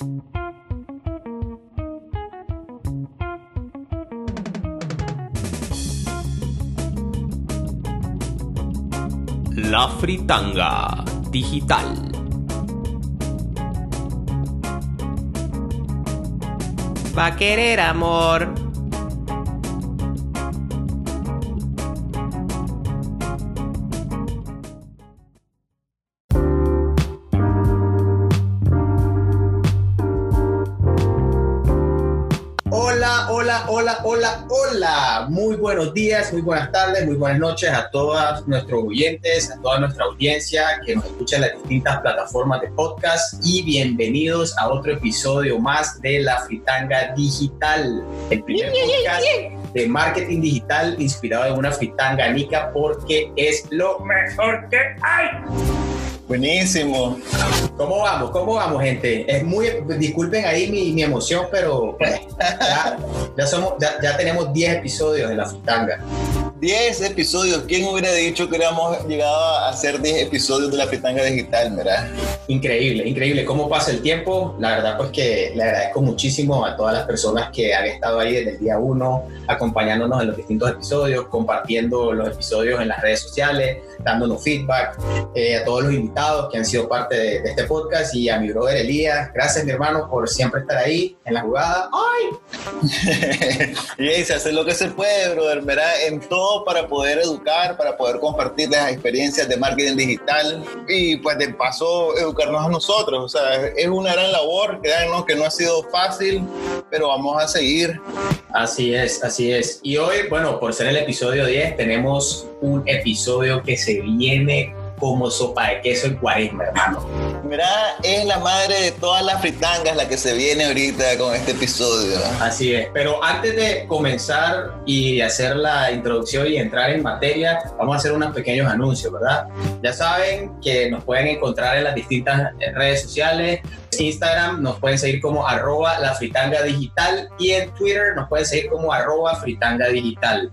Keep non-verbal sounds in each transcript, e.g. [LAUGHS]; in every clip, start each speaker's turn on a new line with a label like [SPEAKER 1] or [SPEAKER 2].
[SPEAKER 1] La Fritanga Digital. Va a querer amor.
[SPEAKER 2] Buenos días, muy buenas tardes, muy buenas noches a todos nuestros oyentes, a toda nuestra audiencia que nos escucha en las distintas plataformas de podcast y bienvenidos a otro episodio más de La Fritanga Digital, el primer podcast de marketing digital inspirado en una fritanga nica porque es lo mejor que hay.
[SPEAKER 3] Buenísimo.
[SPEAKER 2] ¿Cómo vamos? ¿Cómo vamos, gente? Es muy, disculpen ahí mi, mi emoción, pero pues, ya, ya somos, ya, ya tenemos 10 episodios de la fritanga.
[SPEAKER 3] 10 episodios. ¿Quién hubiera dicho que hubiéramos llegado a hacer 10 episodios de la Fritanga Digital, verdad?
[SPEAKER 2] Increíble, increíble cómo pasa el tiempo. La verdad, pues que le agradezco muchísimo a todas las personas que han estado ahí desde el día uno, acompañándonos en los distintos episodios, compartiendo los episodios en las redes sociales, dándonos feedback, eh, a todos los invitados que han sido parte de, de, este podcast y a mi brother Elías. Gracias, mi hermano, por siempre estar ahí en la jugada. ¡Ay! [LAUGHS]
[SPEAKER 3] y se hace lo que se puede, brother, ¿verdad? En todo para poder educar, para poder compartir las experiencias de marketing digital y pues de paso educarnos a nosotros. O sea, es una gran labor, créanos que no ha sido fácil, pero vamos a seguir.
[SPEAKER 2] Así es, así es. Y hoy, bueno, por ser el episodio 10, tenemos un episodio que se viene como sopa de queso en cuaresma, hermano.
[SPEAKER 3] Es la madre de todas las fritangas la que se viene ahorita con este episodio.
[SPEAKER 2] Así es, pero antes de comenzar y hacer la introducción y entrar en materia, vamos a hacer unos pequeños anuncios, ¿verdad? Ya saben que nos pueden encontrar en las distintas redes sociales. Instagram nos pueden seguir como arroba la fritanga digital y en Twitter nos pueden seguir como arroba fritanga digital.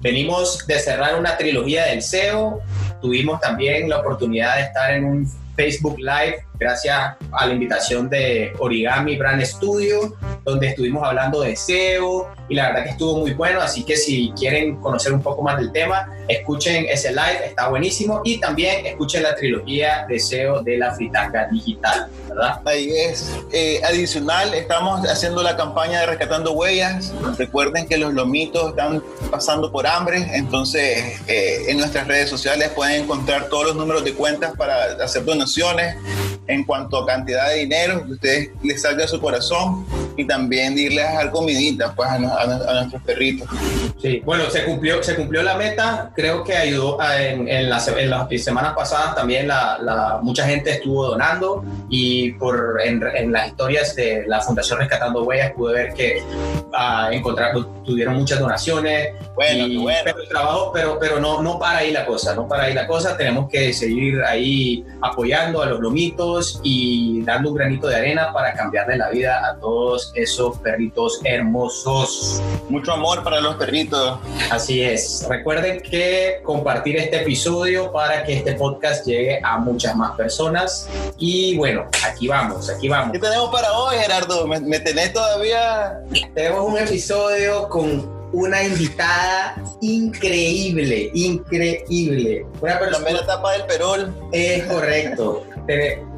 [SPEAKER 2] Venimos de cerrar una trilogía del SEO, tuvimos también la oportunidad de estar en un Facebook Live gracias a la invitación de Origami Brand Studio, donde estuvimos hablando de SEO y la verdad que estuvo muy bueno, así que si quieren conocer un poco más del tema, escuchen ese live, está buenísimo y también escuchen la trilogía de SEO de la fritanga digital, ¿verdad?
[SPEAKER 3] Ahí es. Eh, adicional, estamos haciendo la campaña de Rescatando Huellas. Recuerden que los lomitos están pasando por hambre, entonces eh, en nuestras redes sociales pueden encontrar todos los números de cuentas para hacer donaciones en cuanto a cantidad de dinero que ustedes les salga a su corazón y también irles a dar comidita pues, a, a, a, nuestros perritos.
[SPEAKER 2] Sí, bueno, se cumplió, se cumplió la meta, creo que ayudó a, en, en, la, en, las semanas pasadas también la, la, mucha gente estuvo donando y por, en, en, las historias de la Fundación Rescatando Huellas pude ver que uh, encontrar, tuvieron muchas donaciones.
[SPEAKER 3] Bueno,
[SPEAKER 2] y,
[SPEAKER 3] bueno.
[SPEAKER 2] Pero el trabajo, pero, pero no, no para ahí la cosa, no para ahí la cosa, tenemos que seguir ahí apoyando a los lomitos y dando un granito de arena para cambiarle la vida a todos esos perritos hermosos.
[SPEAKER 3] Mucho amor para los perritos.
[SPEAKER 2] Así es. Recuerden que compartir este episodio para que este podcast llegue a muchas más personas. Y bueno, aquí vamos, aquí vamos.
[SPEAKER 3] ¿Qué tenemos para hoy, Gerardo? ¿Me, me tenés todavía?
[SPEAKER 2] Tenemos un episodio con una invitada increíble, increíble.
[SPEAKER 3] Una persona... La mera tapa del perol.
[SPEAKER 2] Es correcto.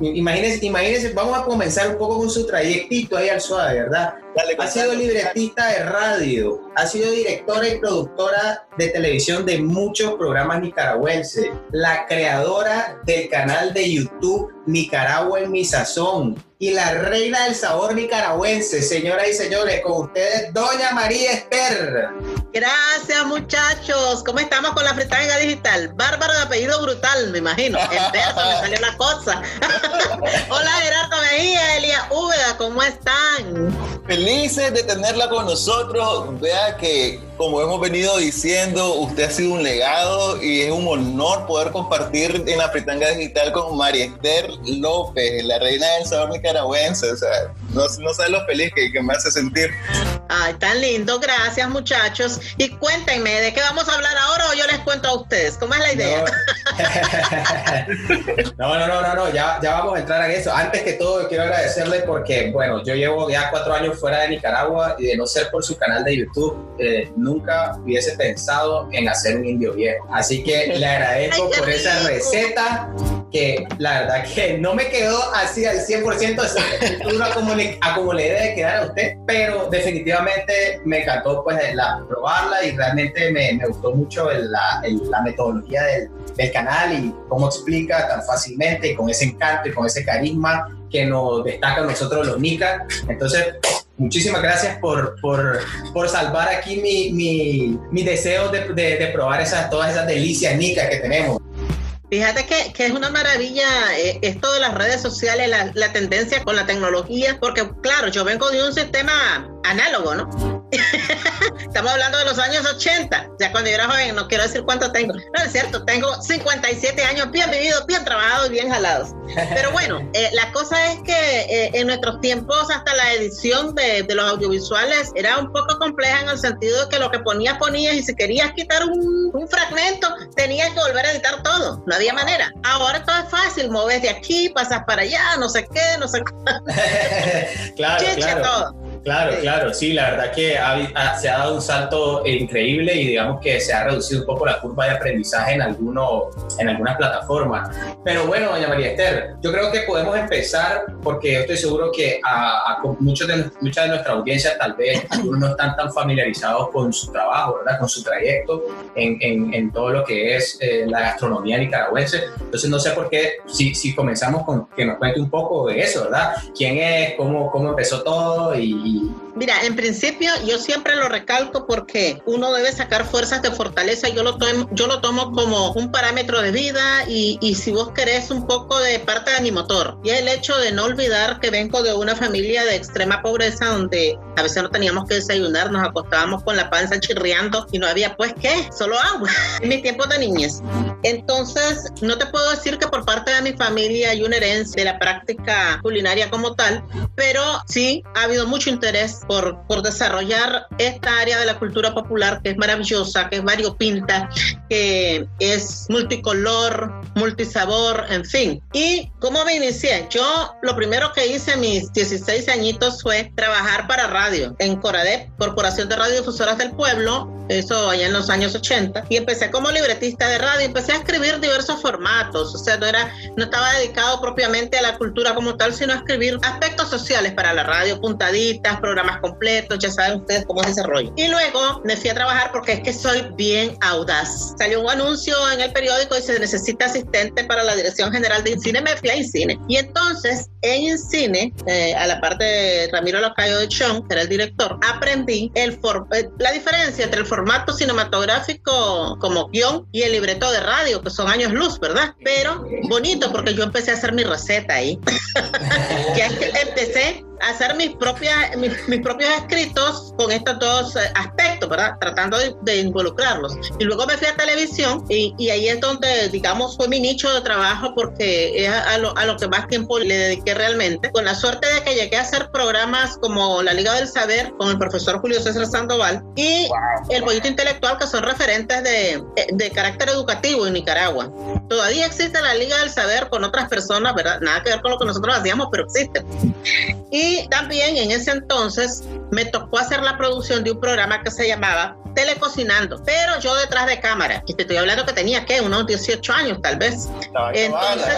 [SPEAKER 2] Imagínense, imagínense, vamos a comenzar un poco con su trayectito ahí al suave, ¿verdad?
[SPEAKER 3] Dale,
[SPEAKER 2] ha sido libretista de radio, ha sido directora y productora de televisión de muchos programas nicaragüenses, la creadora del canal de YouTube Nicaragua en mi sazón y la reina del sabor nicaragüense, señoras y señores, con ustedes, Doña María Esther.
[SPEAKER 4] Gracias, muchachos. ¿Cómo estamos con la fritanga digital? Bárbaro de apellido brutal, me imagino. En [LAUGHS] verso me salió la cosa. [LAUGHS] Hola, Gerardo Mejía, Elia Úbeda, ¿cómo están?
[SPEAKER 3] Felices de tenerla con nosotros. Vea que, como hemos venido diciendo, usted ha sido un legado y es un honor poder compartir en la fritanga digital con María Esther López, la reina del sabor nicaragüense. O sea, no, no sabe lo feliz que, que me hace sentir.
[SPEAKER 4] Ay, tan lindo, gracias muchachos. Y cuéntenme, ¿de qué vamos a hablar ahora o yo les cuento a ustedes? ¿Cómo es la idea?
[SPEAKER 2] No, [LAUGHS] no, no, no, no, ya, ya vamos a entrar en eso. Antes que todo, quiero agradecerle porque, bueno, yo llevo ya cuatro años fuera de Nicaragua y de no ser por su canal de YouTube, eh, nunca hubiese pensado en hacer un indio viejo. Así que le agradezco por esa receta que la verdad que no me quedó así al 100%, exacto, a como, le, a como le debe de quedar a usted, pero definitivamente me encantó pues la, probarla y realmente me, me gustó mucho el- la, el- la metodología del, del canal y cómo explica tan fácilmente y con ese encanto y con ese carisma que nos destaca a nosotros los Nica. Entonces, muchísimas gracias por, por, por salvar aquí mi, mi, mi deseo de, de, probar esas, todas esas delicias Nica que tenemos.
[SPEAKER 4] Fíjate que, que es una maravilla eh, esto de las redes sociales, la, la tendencia con la tecnología, porque claro, yo vengo de un sistema análogo, ¿no? [LAUGHS] Estamos hablando de los años 80, ya cuando yo era joven, no quiero decir cuánto tengo. No es cierto, tengo 57 años bien vividos, bien trabajados y bien jalados. Pero bueno, [LAUGHS] eh, la cosa es que eh, en nuestros tiempos hasta la edición de, de los audiovisuales era un poco compleja en el sentido de que lo que ponías, ponías y si querías quitar un, un fragmento, tenías que volver a editar todo. No había manera. Ahora todo es fácil, moves de aquí, pasas para allá, no sé qué, no sé qué, [LAUGHS]
[SPEAKER 2] claro,
[SPEAKER 4] chiche,
[SPEAKER 2] claro.
[SPEAKER 4] todo.
[SPEAKER 2] Claro, claro, sí, la verdad que ha- ha- se ha dado un salto increíble y digamos que se ha reducido un poco la curva de aprendizaje en, alguno, en algunas plataformas. Pero bueno, doña María Esther, yo creo que podemos empezar porque yo estoy seguro que a, muchos de, mucha de nuestra audiencia tal vez [LAUGHS] algunos no están tan familiarizados con su trabajo, ¿verdad? con su trayecto en, en- en todo lo que es eh, la gastronomía nicaragüense. Entonces no sé por qué, si, si comenzamos con que nos cuente un poco de eso, ¿verdad? ¿Quién es? ¿Cómo, cómo empezó todo? Y, You.
[SPEAKER 4] Mira, en principio yo siempre lo recalco porque uno debe sacar fuerzas de fortaleza. Yo lo tomo, yo lo tomo como un parámetro de vida y, si vos querés un poco de parte de mi motor. Y el hecho de no olvidar que vengo de una familia de extrema pobreza donde a veces no teníamos que desayunar, nos acostábamos con la panza chirriando y no había pues qué, solo agua [LAUGHS] en mis tiempos de niñez. Entonces, no te puedo decir que por parte de mi familia hay una herencia de la práctica culinaria como tal, pero sí ha habido mucho interés por, por desarrollar esta área de la cultura popular que es maravillosa, que es variopinta, que es multicolor, multisabor, en fin. ¿Y cómo me inicié? Yo lo primero que hice a mis 16 añitos fue trabajar para radio en Coradep, Corporación de Radiodifusoras del Pueblo, eso allá en los años 80, y empecé como libretista de radio, empecé a escribir diversos formatos, o sea, no, era, no estaba dedicado propiamente a la cultura como tal, sino a escribir aspectos sociales para la radio, puntaditas, programas completos, ya saben ustedes cómo es ese rollo. Y luego me fui a trabajar porque es que soy bien audaz. Salió un anuncio en el periódico y se necesita asistente para la Dirección General de Incine, me fui a Incine. Y entonces en Incine, eh, a la parte de Ramiro Lacayo de Chong, que era el director, aprendí el for- eh, la diferencia entre el formato cinematográfico como guion y el libreto de radio, que son años luz, ¿verdad? Pero bonito porque yo empecé a hacer mi receta ahí. [LAUGHS] ya empecé hacer mis, propias, mis, mis propios escritos con estos dos eh, aspectos, ¿verdad? Tratando de, de involucrarlos. Y luego me fui a televisión y, y ahí es donde, digamos, fue mi nicho de trabajo porque es a, a lo, a lo que más tiempo le dediqué realmente. Con la suerte de que llegué a hacer programas como La Liga del Saber con el profesor Julio César Sandoval y El Pollito Intelectual, que son referentes de, de carácter educativo en Nicaragua. Todavía existe la Liga del Saber con otras personas, ¿verdad? Nada que ver con lo que nosotros hacíamos, pero existe. Y también en ese entonces me tocó hacer la producción de un programa que se llamaba Telecocinando, pero yo detrás de cámara. Y te estoy hablando que tenía, ¿qué? Unos 18 años tal vez.
[SPEAKER 3] Estaba
[SPEAKER 4] Entonces,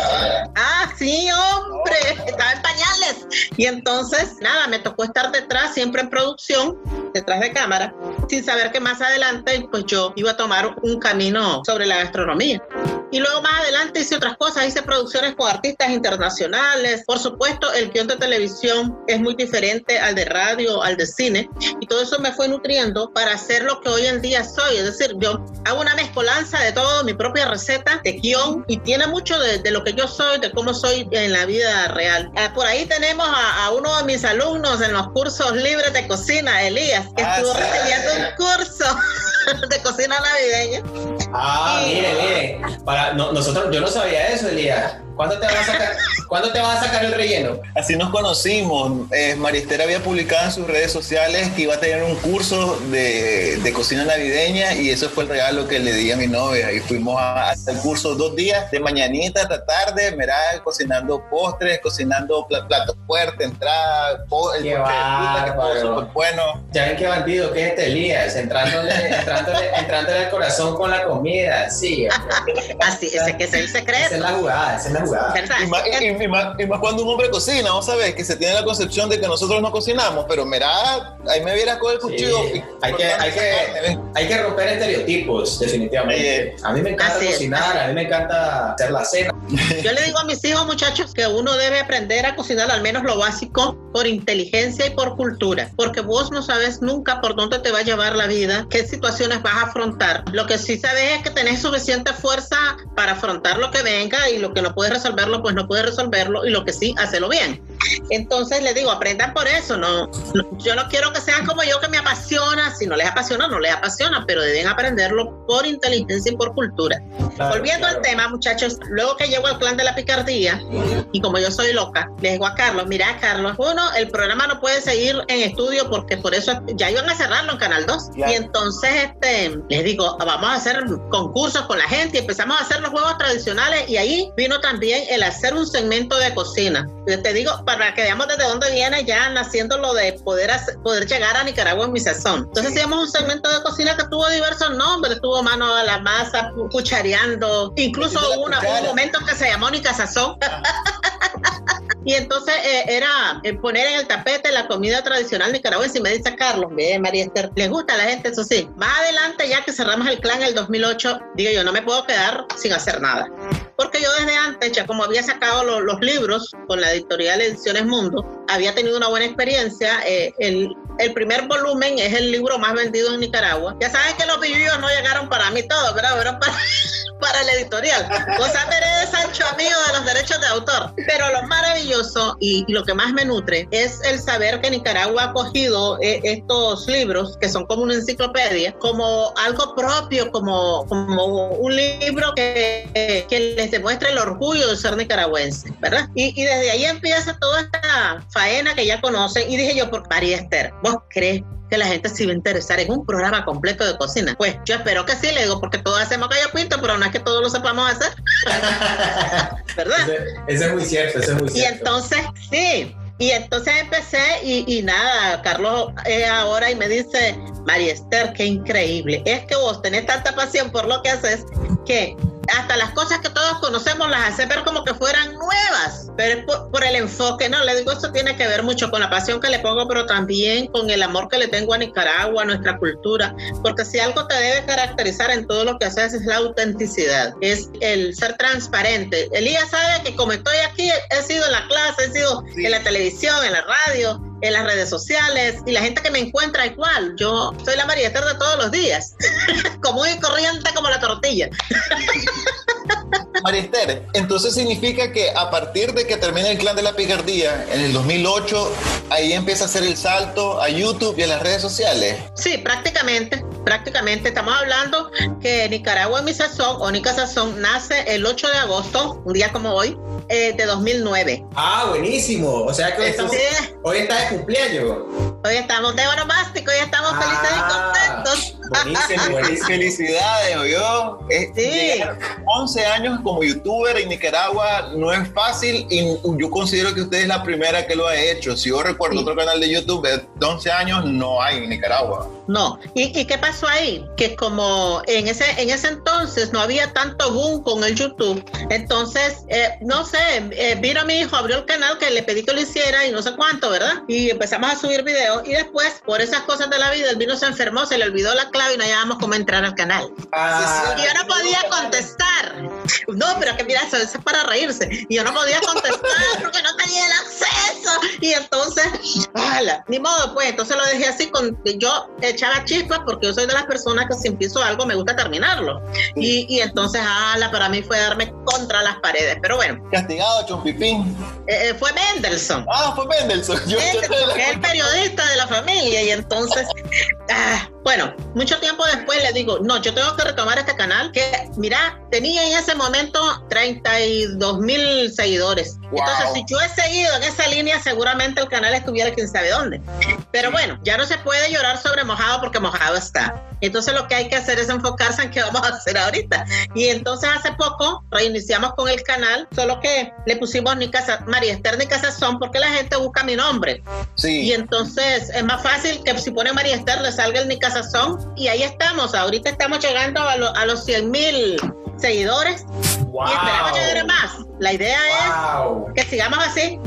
[SPEAKER 4] ah, sí, hombre, estaba en pañales. Y entonces, nada, me tocó estar detrás, siempre en producción, detrás de cámara, sin saber que más adelante, pues yo iba a tomar un camino sobre la gastronomía. Y luego más adelante hice otras cosas, hice producciones con artistas internacionales. Por supuesto, el guion de televisión es muy diferente al de radio, al de cine. Y todo eso me fue nutriendo para hacer lo que hoy en día soy. Es decir, yo hago una mezcolanza de todo, mi propia receta de guion y tiene mucho de, de lo que yo soy, de cómo soy en la vida real. Ah, por ahí tenemos a, a uno de mis alumnos en los cursos libres de cocina, Elías, que
[SPEAKER 3] Ah,
[SPEAKER 4] estuvo
[SPEAKER 3] sí.
[SPEAKER 4] recibiendo un curso [LAUGHS] de cocina navideña.
[SPEAKER 2] Ah,
[SPEAKER 4] Sí.
[SPEAKER 2] mire, mire. Para, no- nosotros, yo no sabía eso, Elías. ¿Cuándo te vas a sacar, ¿cuándo te vas a sacar el relleno?
[SPEAKER 3] Así nos conocimos. Eh, Marister había publicado en sus redes sociales que iba a tener un curso de, de cocina navideña y eso fue el regalo que le di a mi novia. Y fuimos a hacer el curso dos días, de mañanita hasta tarde, mira, cocinando postres, cocinando pla- platos fuertes, entrada, po- el
[SPEAKER 2] Qué
[SPEAKER 3] postre bueno.
[SPEAKER 2] Ya ven qué bandido que es este Elías, entrándole, entrándole, entrándole al corazón con la comida. Sí,
[SPEAKER 4] Así, ese que es el
[SPEAKER 2] esa es
[SPEAKER 4] secreto.
[SPEAKER 2] la jugada, esa es la
[SPEAKER 3] Y más, y- y más- y más cuando un hombre cocina, vos sabés que se tiene la concepción de que nosotros no cocinamos, pero mira, ahí me vieras con el cuchillo.
[SPEAKER 2] Sí, hay que- hay que- Hay que romper estereotipos, definitivamente. A mí me encanta
[SPEAKER 4] Así es.
[SPEAKER 2] cocinar, a mí me encanta hacer la cena.
[SPEAKER 4] Yo le digo a mis hijos, muchachos, que uno debe aprender a cocinar al menos lo básico por inteligencia y por cultura, porque vos no sabes nunca por dónde te va a llevar la vida, qué situaciones vas a afrontar. Lo que sí sabes es que tenés suficiente fuerza para afrontar lo que venga y lo que no puedes resolverlo, pues no puedes resolverlo y lo que sí, hacerlo bien. Entonces les digo, aprendan por eso, no, no- yo no quiero que sean como yo que me apasiona, si no les apasiona, no les apasiona, pero deben aprenderlo por inteligencia y por cultura.
[SPEAKER 2] Claro,
[SPEAKER 4] Volviendo
[SPEAKER 2] claro.
[SPEAKER 4] al tema, muchachos, luego que llego al clan de la picardía, y como yo soy loca, le digo a Carlos, mira Carlos, uno, el programa no puede seguir en estudio porque por eso ya iban a cerrarlo en Canal 2.
[SPEAKER 3] Claro.
[SPEAKER 4] Y entonces este, les digo, vamos a hacer concursos con la gente y empezamos a hacer los juegos tradicionales y ahí vino también el hacer un segmento de cocina. Yo te digo, para que veamos desde dónde viene ya naciendo lo de poder, hacer- poder llegar a Nicaragua en mi sazón. Entonces
[SPEAKER 3] Sí.
[SPEAKER 4] hicimos un segmento de cocina que tuvo diversos nombres, tuvo mano a la masa, cu- cuchareando, incluso hubo un momento que se llamó Nica Sazón. [LAUGHS] Y entonces eh, era eh, poner en el tapete la comida tradicional nicaragüense y me dice Carlos, ve María Esther, les gusta a la gente, eso sí. Más adelante, ya que cerramos el clan en el 2008, digo yo, no me puedo quedar sin hacer nada. Porque yo desde antes, ya como había sacado lo- los libros con la editorial Ediciones Mundo, había tenido una buena experiencia. eh, el, primer volumen es el libro más vendido en Nicaragua. Ya saben que los vivillos no llegaron para mí todos. Fueron para, [LAUGHS] para el editorial. Sancho, amigo de los derechos de autor. Pero lo maravilloso y lo que más me nutre es el saber que Nicaragua ha cogido eh, estos libros, que son como una enciclopedia, como algo propio, como, como un libro que, que les demuestra el orgullo de ser nicaragüense, ¿verdad? Y, y desde ahí empieza toda esta faena que ya conocen. Y dije yo, por María Esther, ¿vos crees que la gente se iba a interesar en un programa completo de cocina. Pues yo espero que sí, le digo, porque todos hacemos gallo pinto, pero no es que todos lo sepamos hacer. [LAUGHS] ¿Verdad?
[SPEAKER 2] Ese es muy cierto, ese es muy
[SPEAKER 4] Y
[SPEAKER 2] cierto.
[SPEAKER 4] entonces, sí. Y entonces empecé y, y nada, Carlos es ahora y me dice, María Esther, qué increíble. Es que vos tenés tanta pasión por lo que haces que hasta las cosas que todos conocemos las hace ver como que fueran nuevas, pero es por, por el enfoque, ¿no? Le digo, eso tiene que ver mucho con la pasión que le pongo, pero también con el amor que le tengo a Nicaragua, a nuestra cultura, porque si algo te debe caracterizar en todo lo que haces es la autenticidad, es el ser transparente. Elías sabe que como estoy aquí, he sido en la clase, he sido
[SPEAKER 3] Sí.
[SPEAKER 4] en la televisión, en la radio, en las redes sociales, y la gente que me encuentra igual, yo soy la María Esther de todos los días, [LAUGHS] común y corriente como la tortilla.
[SPEAKER 3] María Esther, entonces significa que a partir de que termina el clan de la picardía en el 2008, ahí empieza a hacer el salto a YouTube y a las redes sociales.
[SPEAKER 4] Sí, prácticamente, prácticamente. Estamos hablando que Nicaragua en mi sazón, o Nica Sazón, nace el 8 de agosto, un día como hoy, eh, de 2009.
[SPEAKER 2] Ah, buenísimo. O sea que hoy, estamos,
[SPEAKER 4] Sí,
[SPEAKER 2] hoy está de cumpleaños.
[SPEAKER 4] hoy estamos de onomástico, hoy estamos felices y
[SPEAKER 2] Ah,
[SPEAKER 4] contentos.
[SPEAKER 2] Buenísimo, [LAUGHS] buenísimo.
[SPEAKER 3] Felicidades, yo.
[SPEAKER 4] Sí.
[SPEAKER 3] Llegar 11 años como youtuber en Nicaragua no es fácil y yo considero que usted es la primera que lo ha hecho. Si yo recuerdo
[SPEAKER 4] Sí.
[SPEAKER 3] otro canal de YouTube de 11 años, no hay en Nicaragua.
[SPEAKER 4] No, ¿Y, y qué pasó ahí? Que como en ese, en ese entonces no había tanto boom con el YouTube, entonces, eh, no sé, eh, vino mi hijo, abrió el canal que le pedí que lo hiciera y no sé cuánto, ¿verdad? Y empezamos a subir videos y después, por esas cosas de la vida, el vino se enfermó, se le olvidó la clave y no hallábamos cómo entrar al canal.
[SPEAKER 2] Ah,
[SPEAKER 4] Y yo no podía contestar. No, pero que mira, eso, eso es para reírse. Y yo no podía contestar [LAUGHS] porque no tenía el acceso. Y entonces, ¡hala! ni modo, pues. Entonces lo dejé así. con Yo echaba chispas porque yo soy de las personas que si empiezo algo me gusta terminarlo. Y, y entonces, ¡hala! Para mí fue darme contra las paredes. Pero bueno,
[SPEAKER 3] Castigado, Chompipín.
[SPEAKER 4] eh, eh, fue Mendelssohn.
[SPEAKER 3] Ah, fue Mendelssohn. Yo,
[SPEAKER 4] Mendelssohn, que es el periodista de la familia. Y entonces, ah, Bueno, mucho tiempo después le digo, no, yo tengo que retomar este canal que, mira, tenía en ese momento 32 mil seguidores. Entonces, si yo he seguido en esa línea, seguramente el canal estuviera quién sabe dónde. Pero bueno, ya no se puede llorar sobre mojado porque mojado está. Entonces lo que hay que hacer es enfocarse en qué vamos a hacer ahorita. Y entonces hace poco reiniciamos con el canal, solo que le pusimos ni casa, María Esther ni Casazón porque la gente busca mi nombre.
[SPEAKER 3] Sí.
[SPEAKER 4] Y entonces es más fácil que si pone María Esther le salga el ni Casazón y ahí estamos. Ahorita estamos llegando a, a los 100 mil seguidores
[SPEAKER 2] Wow.
[SPEAKER 4] y esperamos llegar a más. La idea
[SPEAKER 2] Wow.
[SPEAKER 4] es que sigamos así.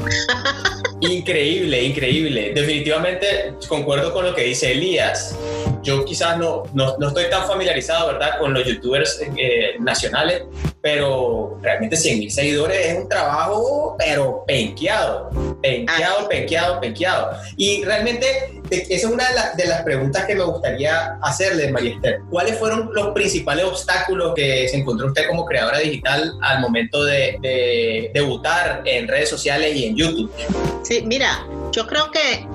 [SPEAKER 2] Increíble, increíble. Definitivamente concuerdo con lo que dice Elías. Yo quizás no, no, no estoy tan familiarizado, ¿verdad?, con los youtubers eh, nacionales, pero realmente 100 mil seguidores es un trabajo, pero penqueado, penqueado, penqueado, penqueado. Y realmente te- esa es una de, las- de las preguntas que me gustaría hacerle, María Esther. ¿Cuáles fueron los principales obstáculos que se encontró usted como creadora digital al momento de, de debutar en redes sociales y en YouTube?
[SPEAKER 4] Sí, mira, yo creo que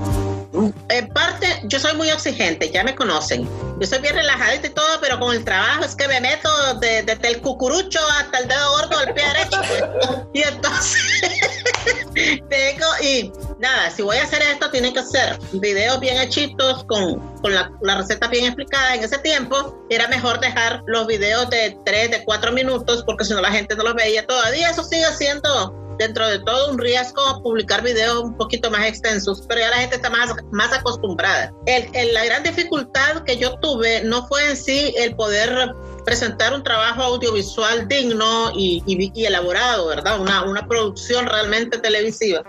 [SPEAKER 4] en parte yo soy muy exigente, ya me conocen. Yo soy bien relajadita y todo, pero con el trabajo es que me meto de- desde el cucurucho hasta el dedo gordo del pie derecho. Y entonces [LAUGHS] tengo, y nada, si voy a hacer esto, tiene que ser videos bien hechitos, con, con la, la receta bien explicada. En ese tiempo era mejor dejar los videos de 3, de 4 minutos, porque si no la gente no los veía todavía. Eso sigue siendo dentro de todo un riesgo publicar videos un poquito más extensos, pero ya la gente está más, más acostumbrada. El- el- la gran dificultad que yo tuve no fue en sí el poder presentar un trabajo audiovisual digno y, y- y elaborado, ¿verdad? Una, una producción realmente televisiva,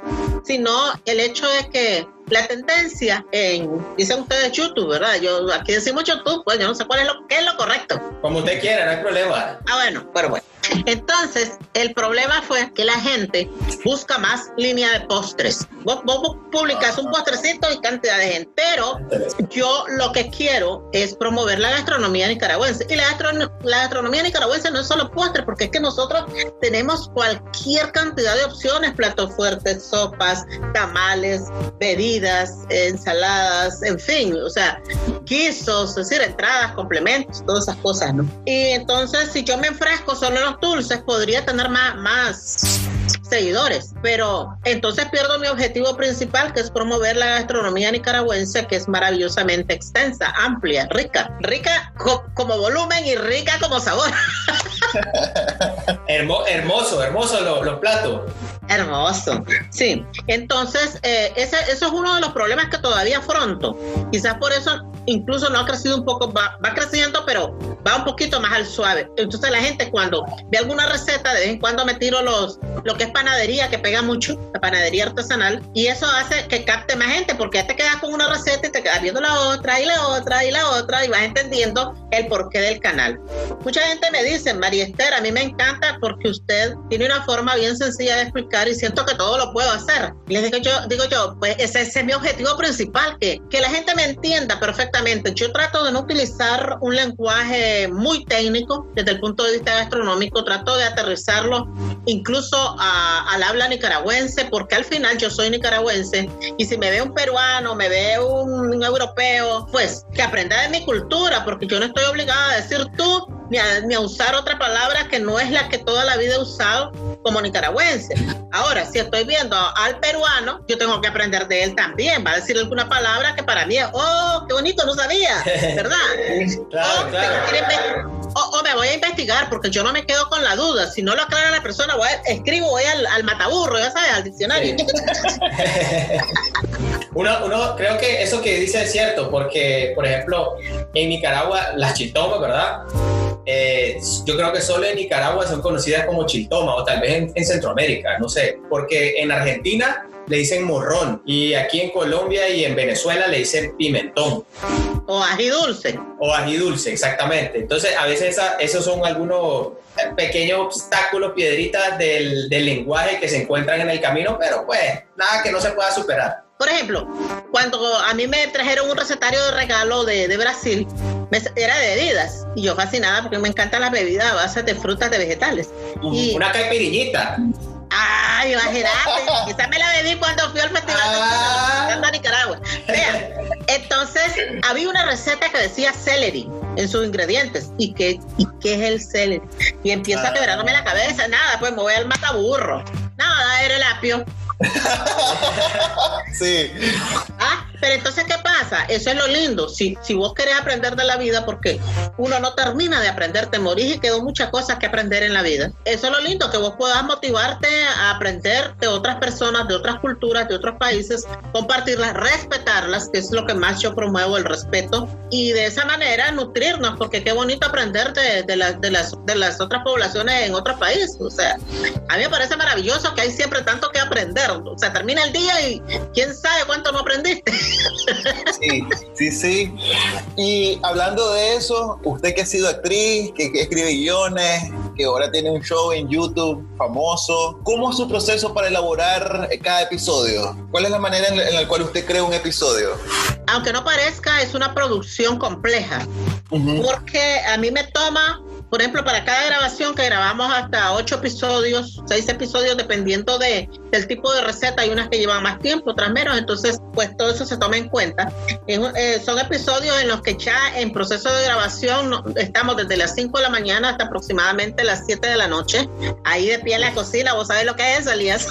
[SPEAKER 4] sino el hecho de que la tendencia en, dicen ustedes YouTube, ¿verdad? Yo aquí decimos YouTube, pues yo no sé cuál es lo, qué es lo correcto.
[SPEAKER 2] Como usted quiera, no hay problema.
[SPEAKER 4] Ah, bueno, pero bueno. Entonces, el problema fue que la gente busca más línea de postres. Vos, vos publicas un postrecito y cantidad de gente, pero yo lo que quiero es promover la gastronomía nicaragüense. Y la, gastro- la gastronomía nicaragüense no es solo postres, porque es que nosotros tenemos cualquier cantidad de opciones, platos fuertes, sopas, tamales, bebidas, ensaladas, en fin, o sea, guisos, es decir, entradas, complementos, todas esas cosas, ¿no? Y entonces, si yo me enfrasco solo en los dulces, podría tener más, más seguidores, pero entonces pierdo mi objetivo principal, que es promover la gastronomía nicaragüense, que es maravillosamente extensa, amplia, rica, rica co- como volumen y rica como sabor. [LAUGHS]
[SPEAKER 2] Hermo- hermoso, hermoso lo- los platos.
[SPEAKER 4] Hermoso. Sí. Entonces, eh, ese, eso es uno de los problemas que todavía afronto. Quizás por eso incluso no ha crecido un poco, va, va creciendo, pero va un poquito más al suave. Entonces la gente cuando ve alguna receta, de vez en cuando me tiro los, lo que es panadería, que pega mucho, la panadería artesanal, y eso hace que capte más gente, porque ya te quedas con una receta y te quedas viendo la otra y la otra y la otra y vas entendiendo el porqué del canal. Mucha gente me dice, María Esther, a mí me encanta porque usted tiene una forma bien sencilla de explicar y siento que todo lo puedo hacer. Les digo yo, digo yo, pues ese, ese es mi objetivo principal, que, que la gente me entienda perfectamente. Yo trato de no utilizar un lenguaje muy técnico desde el punto de vista gastronómico, trato de aterrizarlo incluso a- al habla nicaragüense, porque al final yo soy nicaragüense y si me ve un peruano, me ve un, un europeo, pues que aprenda de mi cultura, porque yo no estoy obligada a decir tú ni a, ni a usar otra palabra que no es la que toda la vida he usado como nicaragüense. Ahora, si estoy viendo al peruano, yo tengo que aprender de él también. Va a decir alguna palabra que para mí es, oh, qué bonito, no sabía, [LAUGHS] ¿verdad?
[SPEAKER 2] Claro,
[SPEAKER 4] o,
[SPEAKER 2] claro.
[SPEAKER 4] o- o me voy a investigar porque yo no me quedo con la duda. Si no lo aclara la persona, voy a- escribo, voy al, al mataburro, ya sabes, al diccionario. [LAUGHS]
[SPEAKER 2] Uno, uno, creo que eso que dice es cierto, porque, por ejemplo, en Nicaragua, las chiltomas, ¿verdad? Eh, yo creo que solo en Nicaragua son conocidas como chiltoma, o tal vez en, en Centroamérica, no sé, porque en Argentina le dicen morrón, y aquí en Colombia y en Venezuela le dicen pimentón.
[SPEAKER 4] o ají dulce.
[SPEAKER 2] O ají dulce, exactamente. Entonces, a veces esa- esos son algunos pequeños obstáculos, piedritas del, del lenguaje que se encuentran en el camino, pero pues nada que no se pueda superar.
[SPEAKER 4] Por ejemplo, cuando a mí me trajeron un recetario de regalo de, de Brasil, era de bebidas. Y yo fascinada porque me encantan las bebidas a base de frutas de vegetales. Y-
[SPEAKER 2] Una caipiriñita.
[SPEAKER 4] Ay, imagínate, [LAUGHS] quizás me la bebí cuando fui al festival
[SPEAKER 2] Ah.
[SPEAKER 4] de Nicaragua. Vean, entonces había una receta que decía celery en sus ingredientes. ¿Y qué, y qué es el celery? Y empieza a quebrándome la cabeza. Nada, pues me voy al mataburro. Nada, era el apio. [LAUGHS]
[SPEAKER 3] sí.
[SPEAKER 4] Ah, pero entonces, ¿qué pasa? Eso es lo lindo. Si, si vos querés aprender de la vida, porque uno no termina de aprender, te morís y quedó muchas cosas que aprender en la vida. Eso es lo lindo, que vos puedas motivarte a aprender de otras personas, de otras culturas, de otros países, compartirlas, respetarlas, que es lo que más yo promuevo, el respeto, y de esa manera porque qué bonito aprender de, de, de, las, de las otras poblaciones en otros países. O sea, a mí me parece maravilloso que hay siempre tanto que aprender. O sea, termina el día y quién sabe cuánto no aprendiste.
[SPEAKER 3] Sí, sí, sí. Y hablando de eso, usted que ha sido actriz, que, escribe guiones, que ahora tiene un show en YouTube famoso, ¿cómo es su proceso para elaborar cada episodio? ¿Cuál es la manera en la, cual usted crea un episodio?
[SPEAKER 4] Aunque no parezca, es una producción compleja, porque a mí me toma por ejemplo, para cada grabación que grabamos hasta ocho episodios, seis episodios, dependiendo de, del tipo de receta, hay unas que llevan más tiempo, otras menos, entonces pues todo eso se toma en cuenta. Eh, son episodios en los que ya en proceso de grabación estamos desde las 5 de la mañana hasta aproximadamente las 7 de la noche, ahí de pie en la cocina, vos sabés lo que es, Elías.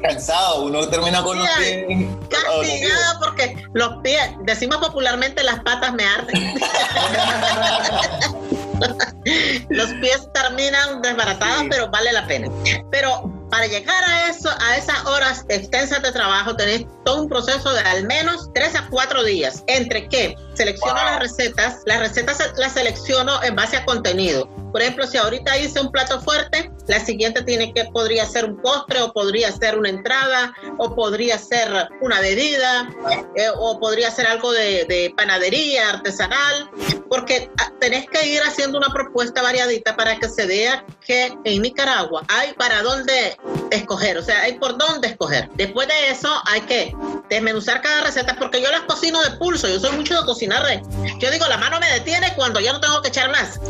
[SPEAKER 3] cansado, uno termina con los pies.
[SPEAKER 4] Castigado porque los pies, decimos popularmente las patas me arden. [LAUGHS] Los pies terminan desbaratados, pero vale la pena. Pero para llegar a eso, a esas horas extensas de trabajo, tenéis todo un proceso de al menos tres a cuatro días. Entre que selecciono las recetas, las recetas las selecciono en base a contenido. Por ejemplo, si ahorita hice un plato fuerte, la siguiente tiene que podría ser un postre o podría ser una entrada o podría ser una bebida eh, o podría ser algo de, de, panadería artesanal, porque ah, tenés que ir haciendo una propuesta variadita para que se vea que en Nicaragua hay para dónde escoger, o sea, hay por dónde escoger. Después de eso hay que desmenuzar cada receta porque yo las cocino de pulso, yo soy mucho de Yo digo, la mano me detiene cuando ya no tengo que echar más.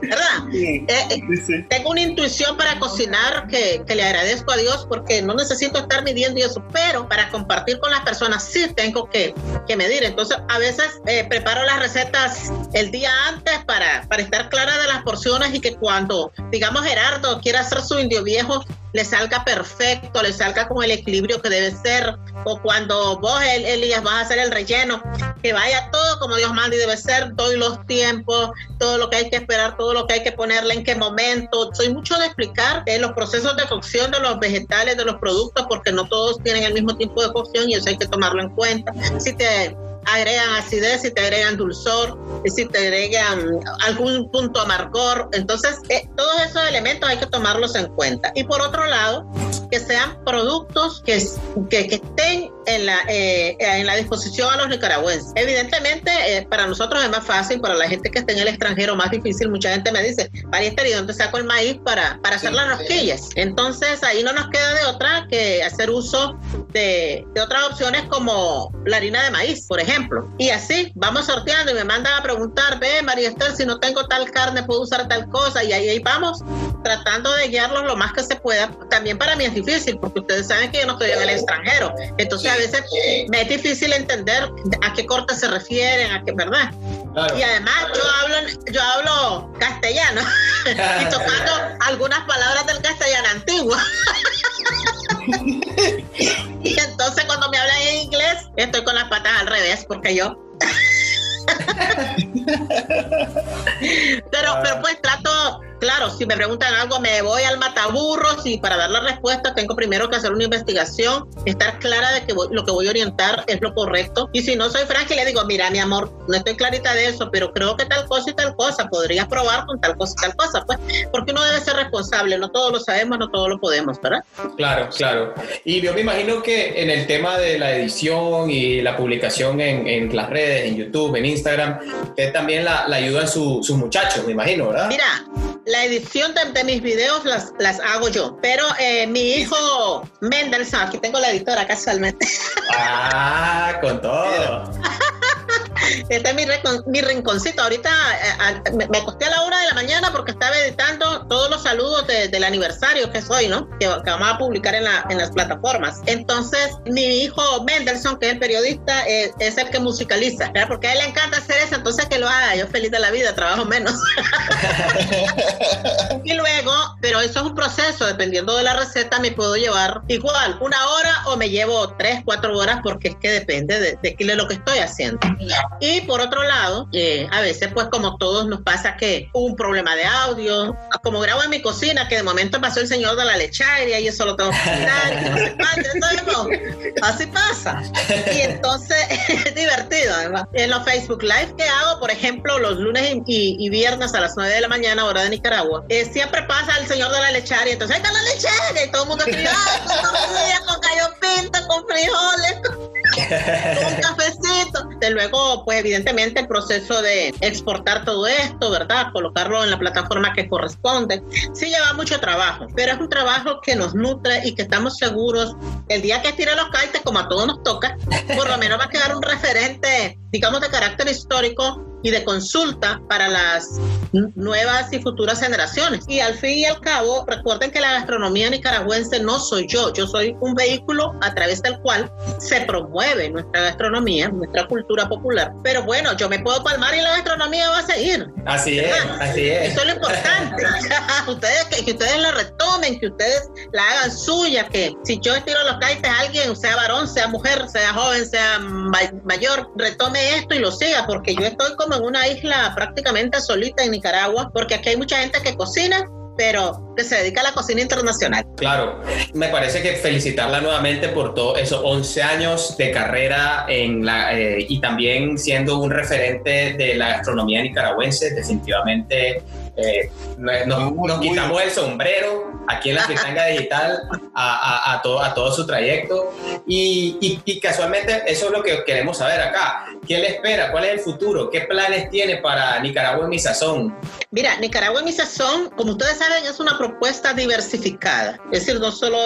[SPEAKER 4] ¿verdad? Eh, eh, tengo una intuición para cocinar que, que, le agradezco a Dios porque no necesito estar midiendo eso, pero para compartir con las personas sí tengo que, que medir. Entonces, a veces eh, preparo las recetas el día antes para, para estar clara de las porciones y que cuando, digamos, Gerardo quiera hacer su indio viejo, le salga perfecto, le salga con el equilibrio que debe ser, o cuando vos, Elías, vas a hacer el relleno, que vaya todo como Dios manda y debe ser, doy los tiempos, todo lo que hay que esperar, todo lo que hay que ponerle, en qué momento. Soy mucho de explicar eh, los procesos de cocción de los vegetales, de los productos, porque no todos tienen el mismo tiempo de cocción y eso hay que tomarlo en cuenta. Si te agregan acidez, si te agregan dulzor, si te agregan algún punto amargor. Entonces, eh, todos esos elementos hay que tomarlos en cuenta. Y por otro lado, que sean productos que, que estén en la, eh, en la disposición a los nicaragüenses. Evidentemente, eh, para nosotros es más fácil, para la gente que está en el extranjero más difícil. Mucha gente me dice, María Esther, ¿y dónde saco el maíz para, para hacer las rosquillas? Entonces, ahí no nos queda de otra que hacer uso de, de otras opciones como la harina de maíz, por ejemplo. Y así vamos sorteando y me mandan a preguntar, ve, María Esther, si no tengo tal carne, puedo usar tal cosa. Y ahí, ahí vamos tratando de guiarlos lo más que se pueda. También para mí es difícil, porque ustedes saben que yo no estoy en el extranjero. Entonces, a veces me es difícil entender a qué corte se refieren, a qué, ¿verdad? Y además yo hablo, yo hablo castellano [LAUGHS] y tocando algunas palabras del castellano antiguo. [LAUGHS] y entonces cuando me hablan en inglés, estoy con las patas al revés, porque yo [LAUGHS] pero, pero pues trato, claro, si me preguntan algo, me voy al mataburros y para dar la respuesta tengo primero que hacer una investigación, estar clara de que lo que voy a orientar es lo correcto. Y si no soy franca y le digo, mira, mi amor, no estoy clarita de eso, pero creo que tal cosa y tal cosa, podrías probar con tal cosa y tal cosa, pues, porque uno debe ser responsable, no todos lo sabemos, no todos lo podemos, ¿verdad?
[SPEAKER 2] Claro, claro. Y yo me imagino que en el tema de la edición y la publicación en, en las redes, en YouTube, en Instagram, que también la, la ayudan sus muchachos, me imagino, ¿verdad?
[SPEAKER 4] Mira, la edición de, mis videos las, las hago yo, pero eh, mi hijo Mendelssohn, aquí tengo la editora casualmente.
[SPEAKER 2] Ah, con todo. [LAUGHS]
[SPEAKER 4] Este es mi, mi rinconcito. Ahorita eh, me, acosté a la una de la mañana porque estaba editando todos los saludos del aniversario que soy, ¿no? Que, vamos a publicar en, la, en, las plataformas. Entonces, mi hijo Mendelssohn, que es el periodista, eh, es el que musicaliza, ¿verdad? Porque a él le encanta hacer eso, entonces que lo haga. Yo feliz de la vida, trabajo menos. [LAUGHS] y luego, pero eso es un proceso, dependiendo de la receta, me puedo llevar igual una hora o me llevo tres, cuatro horas porque es que depende de, de es lo que estoy haciendo. Y por otro lado, eh, a veces pues como todos nos pasa que un problema de audio, como grabo en mi cocina, que de momento pasó el señor de la lecharia y eso lo tengo que quitar, así pasa. Y entonces [LAUGHS] es divertido además. En los Facebook Live que hago, por ejemplo, los lunes y, viernes a las 9 de la mañana, hora de Nicaragua, eh, siempre pasa el señor de la lecharia, entonces ahí está la lecharia y todo el mundo escribe, con gallo pinto, con frijoles, con un cafecito. De luego, pues evidentemente el proceso de exportar todo esto, ¿verdad? Colocarlo en la plataforma que corresponde, sí lleva mucho trabajo, pero es un trabajo que nos nutre y que estamos seguros el día que tire los kites, como a todos nos toca, por lo menos va a quedar un referente, digamos, de carácter histórico y de consulta para las nuevas y futuras generaciones. Y al fin y al cabo, recuerden que la gastronomía nicaragüense no soy yo, yo soy un vehículo a través del cual se promueve nuestra gastronomía, nuestra cultura popular. Pero bueno, yo me puedo palmar y la gastronomía va a seguir.
[SPEAKER 2] Así es, así es.
[SPEAKER 4] Eso es lo importante. [LAUGHS] ustedes, que, ustedes la retomen, que ustedes la hagan suya, que si yo estiro los caites a alguien, sea varón, sea mujer, sea joven, sea mayor, retome esto y lo siga, porque yo estoy como en una isla prácticamente solita en Nicaragua, porque aquí hay mucha gente que cocina, pero que se dedica a la cocina internacional.
[SPEAKER 2] Claro, me parece que felicitarla nuevamente por todos esos 11 años de carrera en la, eh, y también siendo un referente de la gastronomía nicaragüense, definitivamente eh, nos, quitamos el sombrero aquí en la Fritanga Digital a, a, todo, a todo su trayecto y, y, casualmente eso es lo que queremos saber acá. ¿Qué le espera? ¿Cuál es el futuro? ¿Qué planes tiene para Nicaragua en mi sazón?
[SPEAKER 4] Mira, Nicaragua en mi sazón, como ustedes saben, es una propuesta diversificada. Es decir, no solo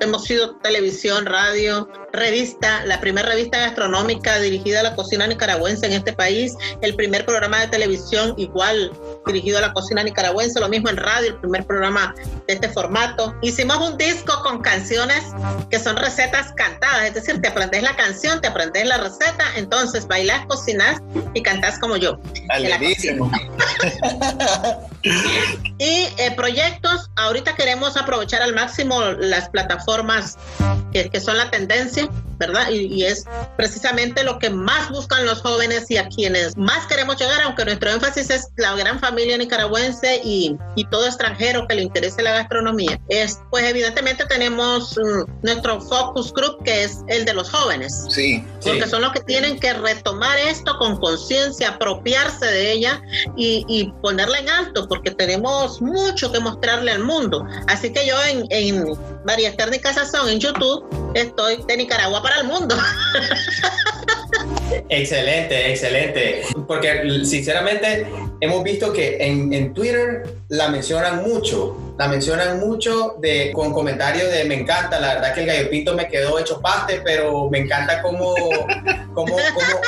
[SPEAKER 4] hemos sido televisión, radio, revista, la primera revista gastronómica dirigida a la cocina nicaragüense en este país, el primer programa de televisión igual dirigido a la cocina nicaragüense, lo mismo en radio, el primer programa de este formato. Hicimos un disco con canciones que son recetas cantadas, es decir, te aprendes la canción, te aprendes la receta, entonces bailas, cocinas y cantas como yo. [LAUGHS] y eh, proyectos, ahorita queremos aprovechar al máximo las plataformas que, que son la tendencia ¿verdad? Y, es precisamente lo que más buscan los jóvenes y a quienes más queremos llegar, aunque nuestro énfasis es la gran familia nicaragüense y, y todo extranjero que le interese la gastronomía. Es, pues evidentemente tenemos mm, nuestro focus group que es el de los jóvenes.
[SPEAKER 3] Sí.
[SPEAKER 4] Porque son los que tienen que retomar esto con conciencia, apropiarse de ella y, y, ponerla en alto, porque tenemos mucho que mostrarle al mundo. Así que yo en, en María Técnicas Sazón en YouTube estoy de Nicaragua para el mundo. [LAUGHS]
[SPEAKER 2] Excelente, excelente. Porque sinceramente hemos visto que en, en Twitter la mencionan mucho la mencionan mucho de, con comentarios de me encanta, la verdad que el gallo pinto me quedó hecho paste, pero me encanta cómo, cómo,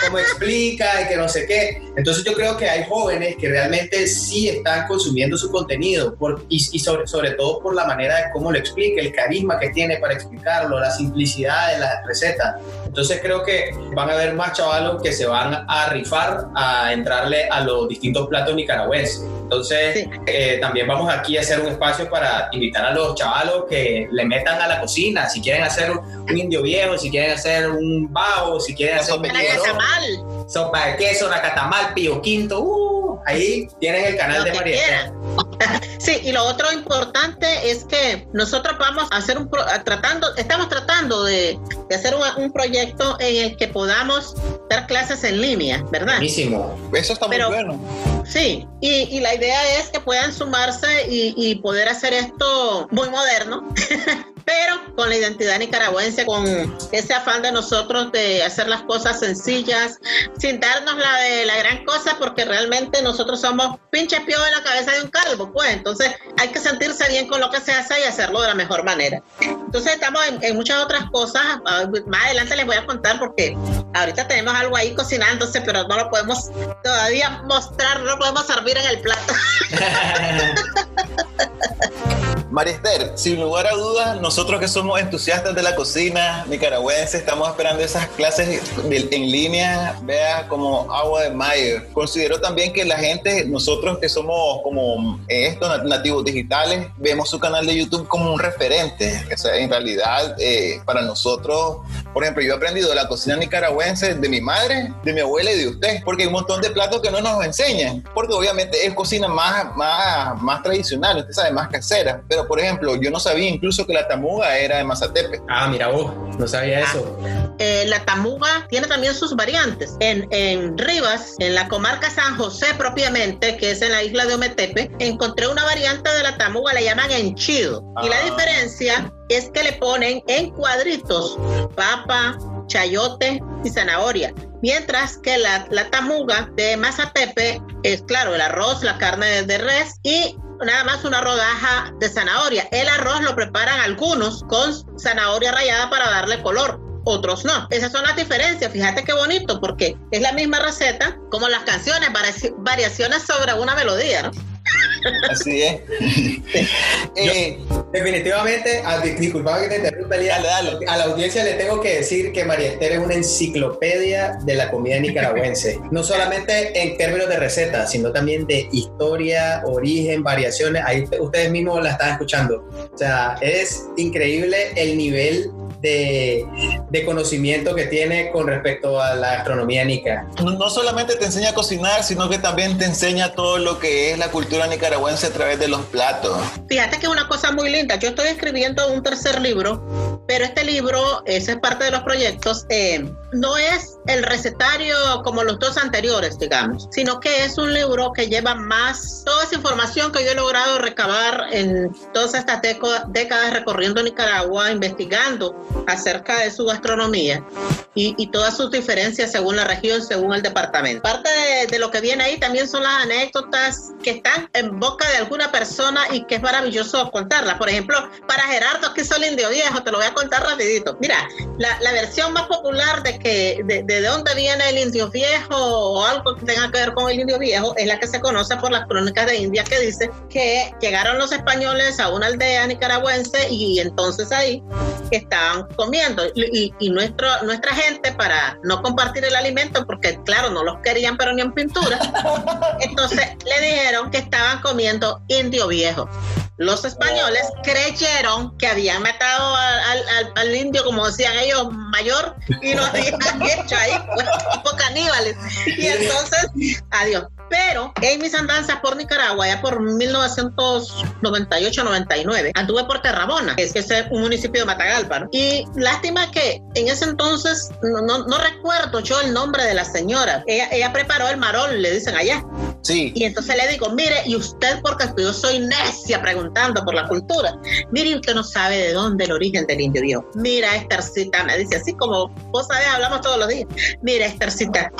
[SPEAKER 2] cómo, explica y que no sé qué. Entonces yo creo que hay jóvenes que realmente sí están consumiendo su contenido por, y, sobre, sobre todo por la manera de cómo lo explica, el carisma que tiene para explicarlo, la simplicidad de las recetas. Entonces creo que van a haber más que se van a rifar a entrarle a los distintos platos nicaragüenses. Entonces eh, también vamos aquí a hacer un espacio para invitar a los chavalos que le metan a la cocina, si quieren hacer un indio viejo, si quieren hacer un bao, si quieren hacer
[SPEAKER 4] sopa de
[SPEAKER 2] sopa de queso, la catamal, pío quinto, uh, ahí tienen el canal de María. [LAUGHS]
[SPEAKER 4] Sí, y lo otro importante es que nosotros vamos a hacer un tratando, estamos tratando de, hacer un, proyecto en el que podamos dar clases en línea, ¿verdad?
[SPEAKER 2] Buenísimo.
[SPEAKER 3] Eso está muy bueno.
[SPEAKER 4] Sí, y, la idea es que puedan sumarse y, y poder hacer esto muy moderno. [LAUGHS] pero con la identidad nicaragüense, con ese afán de nosotros de hacer las cosas sencillas, sin darnos la de la gran cosa, porque realmente nosotros somos pinche pío en la cabeza de un calvo, pues entonces hay que sentirse bien con lo que se hace y hacerlo de la mejor manera. Entonces estamos en, muchas otras cosas. Ah, más adelante les voy a contar porque ahorita tenemos algo ahí cocinándose, pero no lo podemos todavía mostrar, no lo podemos servir en el plato. [LAUGHS] [LAUGHS]
[SPEAKER 3] Marister, sin lugar a dudas, nosotros que somos entusiastas de la cocina nicaragüense, estamos esperando esas clases en línea, vea como agua de mayo. Considero también que la gente, nosotros que somos como estos nativos digitales, vemos su canal de YouTube como un referente. O sea, en realidad, eh, para nosotros, por ejemplo, yo he aprendido la cocina nicaragüense de mi madre, de mi abuela y de usted, porque hay un montón de platos que no nos enseñan, porque obviamente es cocina más, más, más tradicional, usted sabe, más casera, pero por ejemplo, yo no sabía incluso que la tamuga era de Mazatepe.
[SPEAKER 2] Ah, mira vos, no sabía eso.
[SPEAKER 4] Eh, la tamuga tiene también sus variantes. En, en Rivas, en la comarca San José propiamente, que es en la isla de Ometepe, encontré una variante de la tamuga, la llaman enchido. Y la ah. diferencia es que le ponen en cuadritos papa, chayote y zanahoria. Mientras que la, la tamuga de Mazatepe es, claro, el arroz, la carne de res y nada más una rodaja de zanahoria. El arroz lo preparan algunos con zanahoria rallada para darle color, otros no. Esas son las diferencias. Fíjate qué bonito, porque es la misma receta como las canciones, variaciones sobre una melodía, ¿no?
[SPEAKER 3] Así es. [LAUGHS]
[SPEAKER 2] Eh, definitivamente, a, disculpa que te interrumpa, a la audiencia le tengo que decir que María Esther es una enciclopedia de la comida nicaragüense. [LAUGHS] No solamente en términos de recetas, sino también de historia, origen, variaciones. Ahí ustedes mismos la están escuchando. O sea, es increíble el nivel de, conocimiento que tiene con respecto a la gastronomía nica.
[SPEAKER 3] No, solamente te enseña a cocinar, sino que también te enseña todo lo que es la cultura nicaragüense a través de los platos.
[SPEAKER 4] Fíjate que es una cosa muy linda. Yo estoy escribiendo un tercer libro, pero este libro, ese es parte de los proyectos, eh, no es el recetario como los dos anteriores, digamos, sino que es un libro que lleva más toda esa información que yo he logrado recabar en todas estas décadas recorriendo Nicaragua, investigando acerca de su gastronomía y, todas sus diferencias según la región, según el departamento. Parte de, lo que viene ahí también son las anécdotas que están en boca de alguna persona y que es maravilloso contarlas. Por ejemplo, para Gerardo, que es el indio viejo, te lo voy a contar rapidito. Mira, la, versión más popular de que de, de dónde viene el indio viejo o algo que tenga que ver con el indio viejo es la que se conoce por las crónicas de India que dice que llegaron los españoles a una aldea nicaragüense y entonces ahí estaban comiendo. Y, y nuestro, nuestra gente para no compartir el alimento porque claro no los querían pero ni en pintura [LAUGHS] entonces le dijeron que estaban comiendo indio viejo. Los españoles creyeron que habían matado al, indio, como decían ellos, mayor, y lo [LAUGHS] ahí, pues, tipo caníbales. Y entonces, adiós. Pero en mis andanzas por Nicaragua, ya por 1998-99, anduve por Terrabona, que es, un municipio de Matagalpa. Y lástima que en ese entonces, no, no, recuerdo yo el nombre de la señora. Ella, ella preparó el marol, le dicen allá. Y entonces le digo, mire, y usted, porque yo soy necia preguntando por la cultura, mire, usted no sabe de dónde el origen del indio viejo. Mira, Estercita, me dice, así como vos sabés, hablamos todos los días. Mira, Estercita,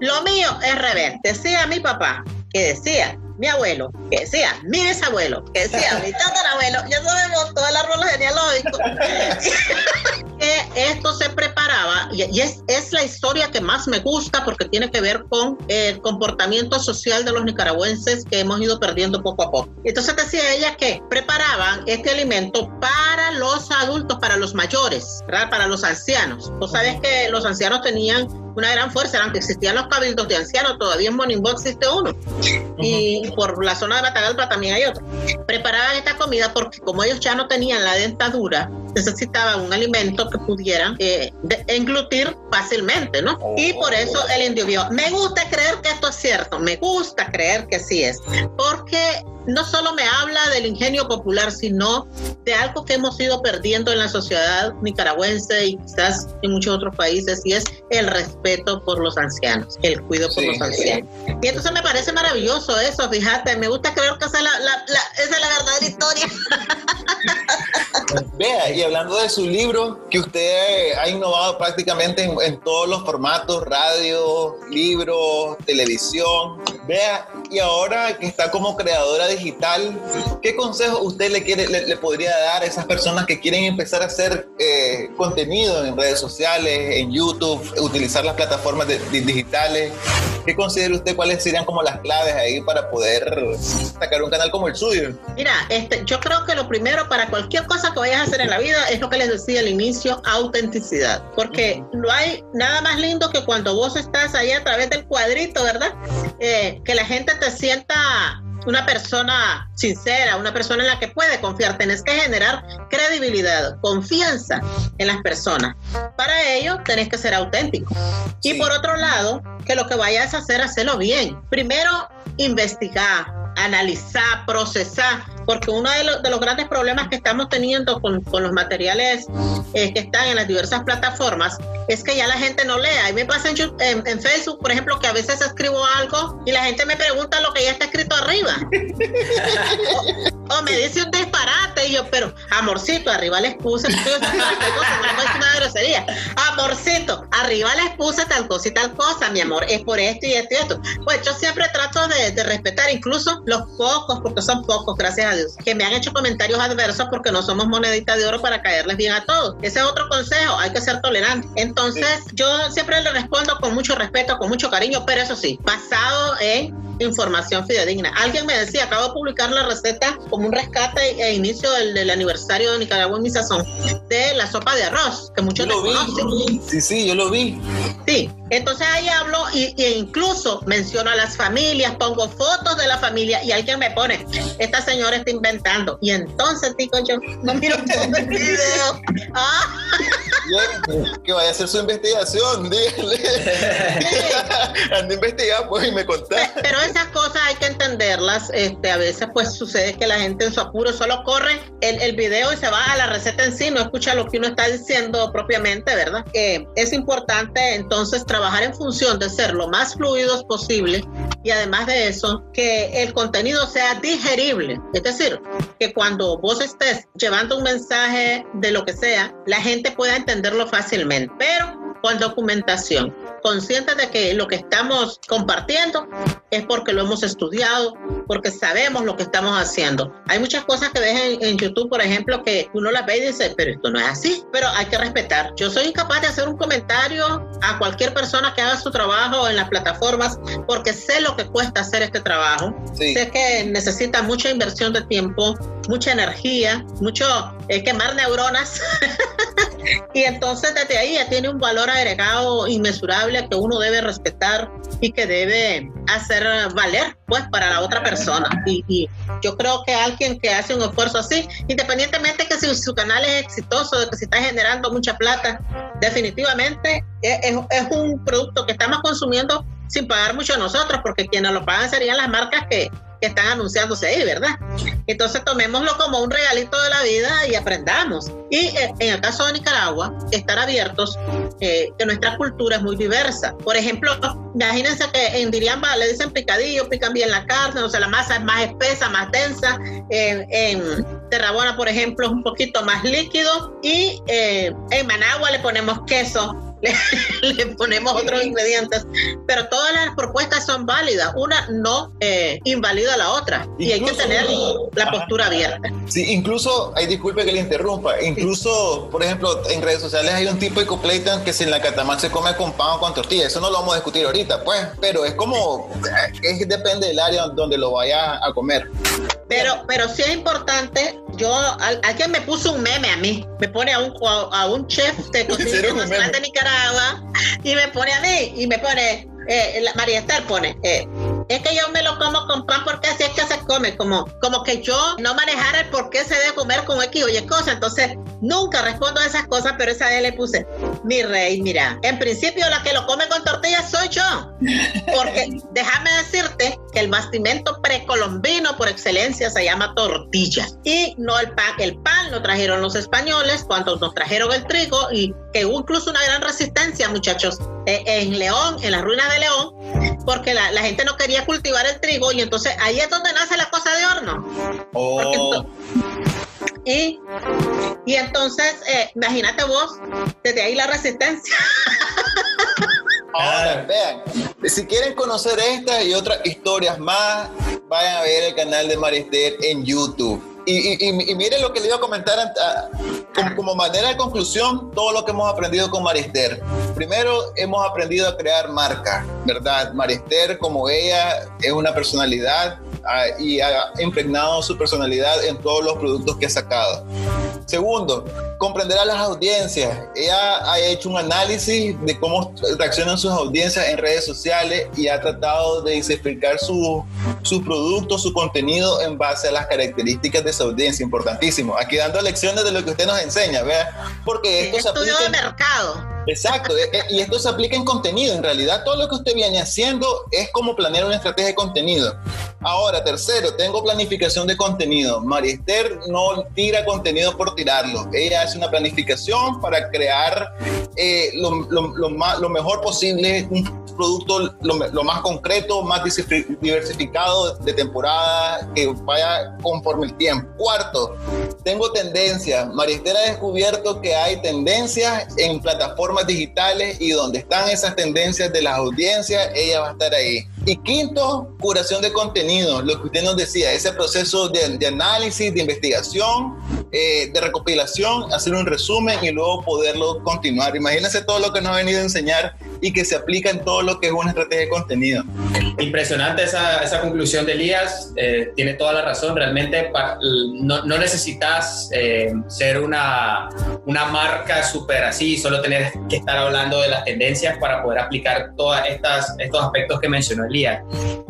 [SPEAKER 4] lo mío es revés. Decía mi papá, que decía mi abuelo, que decía mi bisabuelo, que decía mi [LAUGHS] tatarabuelo, ya sabemos todo el árbol genealógico, [LAUGHS] que esto se preparaba, y, es, es, la historia que más me gusta porque tiene que ver con el comportamiento social de los nicaragüenses que hemos ido perdiendo poco a poco. Entonces decía ella que preparaban este alimento para los adultos, para los mayores, para los ancianos. Tú sabes que los ancianos tenían una gran fuerza, aunque existían los cabildos de ancianos, todavía en Monimbó existe uno. Y por la zona de Matagalpa también hay otro. Preparaban esta comida porque como ellos ya no tenían la dentadura, necesitaban un alimento que pudieran eh, englutir fácilmente, ¿no? Y por eso el indio vio. Me gusta creer que esto es cierto, me gusta creer que sí es, porque no solo me habla del ingenio popular, sino de algo que hemos ido perdiendo en la sociedad nicaragüense y quizás en muchos otros países, y es el respeto por los ancianos, el cuidado por los ancianos. Y entonces me parece maravilloso eso, fíjate, me gusta creer que esa es la, esa es la verdadera historia. [LAUGHS]
[SPEAKER 3] Vea, y hablando de su libro, que usted ha innovado prácticamente en, todos los formatos, radio, libros, televisión, Vea, y ahora que está como creadora digital, ¿qué consejo usted le, quiere, le, podría dar a esas personas que quieren empezar a hacer eh, contenido en redes sociales, en YouTube, utilizar las plataformas digitales? ¿Qué considera usted cuáles serían como las claves ahí para poder sacar un canal como el suyo?
[SPEAKER 4] Mira, este, yo creo que lo primero para cualquier cosa que vayas a hacer en la vida es lo que les decía al inicio, autenticidad. Porque no hay nada más lindo que cuando vos estás ahí a través del cuadrito, ¿verdad? Eh, que la gente te sienta una persona sincera, una persona en la que puede confiar. Tenés que generar credibilidad, confianza en las personas. Para ello, tenés que ser auténtico. Y por otro lado, que lo que vayas a hacer, hacerlo bien. Primero, investigar, analizar, procesar, porque uno de, los, de los grandes problemas que estamos teniendo con, con los materiales eh, que están en las diversas plataformas es que ya la gente no lea. Y me pasa en, en, Facebook, por ejemplo, que a veces escribo algo y la gente me pregunta lo que ya está escrito arriba. [LAUGHS] o, me dice un disparate y yo, pero amorcito, arriba les puse, una grosería. Amorcito, arriba les puse tal cosa y tal cosa, mi amor, es por esto y esto y esto. Pues yo siempre trato de, de respetar incluso los pocos, porque son pocos, gracias a Dios, que me han hecho comentarios adversos porque no somos monedita de oro para caerles bien a todos. Ese es otro consejo, hay que ser tolerante. Entonces, yo siempre le respondo con mucho respeto, con mucho cariño, pero eso sí, basado en información fidedigna. Alguien me decía, acabo de publicar la receta como un rescate e inicio del, aniversario de Nicaragua en mi sazón de la sopa de arroz, que muchos lo
[SPEAKER 3] vi. Sí, sí, yo lo vi.
[SPEAKER 4] Sí, entonces ahí hablo y, e incluso menciono a las familias, pongo fotos de la familia y alguien me pone, esta señora está inventando. Y entonces digo yo, no miro todo el video. [LAUGHS] Ah.
[SPEAKER 3] Que vaya a hacer su investigación, dígale. [LAUGHS] Anda a investigar, pues, y me contá.
[SPEAKER 4] Pero esas cosas hay que entenderlas. Este, a veces, pues, sucede que la gente en su apuro solo corre el, el video y se va a la receta en sí, no escucha lo que uno está diciendo propiamente, ¿verdad? que es importante, entonces, trabajar en función de ser lo más fluidos posible y además de eso, que el contenido sea digerible. Es decir, que cuando vos estés llevando un mensaje de lo que sea, la gente pueda entenderlo fácilmente, pero con documentación conscientes de que lo que estamos compartiendo es porque lo hemos estudiado, porque sabemos lo que estamos haciendo. Hay muchas cosas que ves en, YouTube, por ejemplo, que uno las ve y dice, pero esto no es así, pero hay que respetar. Yo soy incapaz de hacer un comentario a cualquier persona que haga su trabajo en las plataformas porque sé lo que cuesta hacer este trabajo. Sé que necesita mucha inversión de tiempo, mucha energía, mucho eh, quemar neuronas. [LAUGHS] y entonces desde ahí ya tiene un valor agregado inmesurable que uno debe respetar y que debe hacer valer pues para la otra persona. Y, yo creo que alguien que hace un esfuerzo así, independientemente que si su canal es exitoso, de que si está generando mucha plata, definitivamente es, es un producto que estamos consumiendo sin pagar mucho nosotros, porque quienes lo pagan serían las marcas que que están anunciándose ahí, ¿verdad? Entonces tomémoslo como un regalito de la vida y aprendamos. Y eh, en el caso de Nicaragua, estar abiertos, eh, que nuestra cultura es muy diversa. Por ejemplo, imagínense que en Diriamba le dicen picadillo, pican bien la carne, o sea, la masa es más espesa, más densa. En, Terrabona, por ejemplo, es un poquito más líquido. Y eh, en Managua le ponemos queso [LAUGHS] le, ponemos otros ingredientes, pero todas las propuestas son válidas, una no eh, invalida a la otra. Y hay que tener la postura abierta.
[SPEAKER 3] Sí, incluso, ay, disculpe que le interrumpa, incluso, por ejemplo, en redes sociales hay un tipo de copleitan que si en la catamac se come con pan o con tortilla, eso no lo vamos a discutir ahorita, pues, pero es como, es, depende del área donde lo vaya a comer.
[SPEAKER 4] Pero, pero sí es importante, yo, alguien me puso un meme a mí, me pone a un, a un chef de [LAUGHS] cocina nacional de Nicaragua y me pone a mí y me pone, eh, María Esther pone, eh, es que yo me lo como con pan porque así es que se come, como, como que yo no manejara el por qué se debe comer con X o Y cosa. Entonces, nunca respondo a esas cosas, pero esa vez le puse, mi rey, mira, en principio la que lo come con tortillas soy yo. Porque [LAUGHS] déjame decirte que el bastimento precolombino por excelencia se llama tortilla. Y no el pan, el pan lo trajeron los españoles cuando nos trajeron el trigo y que hubo incluso una gran resistencia, muchachos, eh, en León, en las ruinas de León, porque la, la gente no quería cultivar el trigo y entonces ahí es donde nace la cosa de horno.
[SPEAKER 3] Oh.
[SPEAKER 4] y, y entonces, eh, imagínate vos, desde ahí la resistencia. [LAUGHS]
[SPEAKER 3] Ahora, vean, Si quieren conocer estas y otras historias más, vayan a ver el canal de Marister en YouTube. Y, y, miren lo que le iba a comentar como, manera de conclusión, todo lo que hemos aprendido con Marister. Primero, hemos aprendido a crear marca, ¿verdad? Marister, como ella, es una personalidad y ha impregnado su personalidad en todos los productos que ha sacado. Segundo, comprender a las audiencias. Ella ha hecho un análisis de cómo reaccionan sus audiencias en redes sociales y ha tratado de explicar sus productos, su contenido en base a las características de esa audiencia. Importantísimo. Aquí dando lecciones de lo que usted nos enseña, ¿vea? Porque esto
[SPEAKER 4] se aplica... de mercado.
[SPEAKER 3] Exacto, e, e, y esto se aplica en contenido. En realidad, todo lo que usted viene haciendo es como planear una estrategia de contenido. Ahora, tercero, tengo planificación de contenido. Mariester no tira contenido por tirarlo. Ella hace una planificación para crear eh, lo, lo, mejor posible, un producto lo, más concreto, más diversificado de temporada, que vaya conforme el tiempo. Cuarto, tengo tendencias. Mariester ha descubierto que hay tendencias en plataformas digitales y donde están esas tendencias de las audiencias, ella va a estar ahí. Y quinto, curación de contenido, lo que usted nos decía, ese proceso de, análisis, de investigación, eh, de recopilación, hacer un resumen y luego poderlo continuar. Imagínense todo lo que nos ha venido a enseñar y que se aplica en todo lo que es una estrategia de contenido.
[SPEAKER 2] Impresionante esa, esa conclusión de Elías, eh, tiene toda la razón, realmente no, no necesitas eh, ser una, una marca súper así, solo tener que estar hablando de las tendencias para poder aplicar todos estos aspectos que mencionó Elías.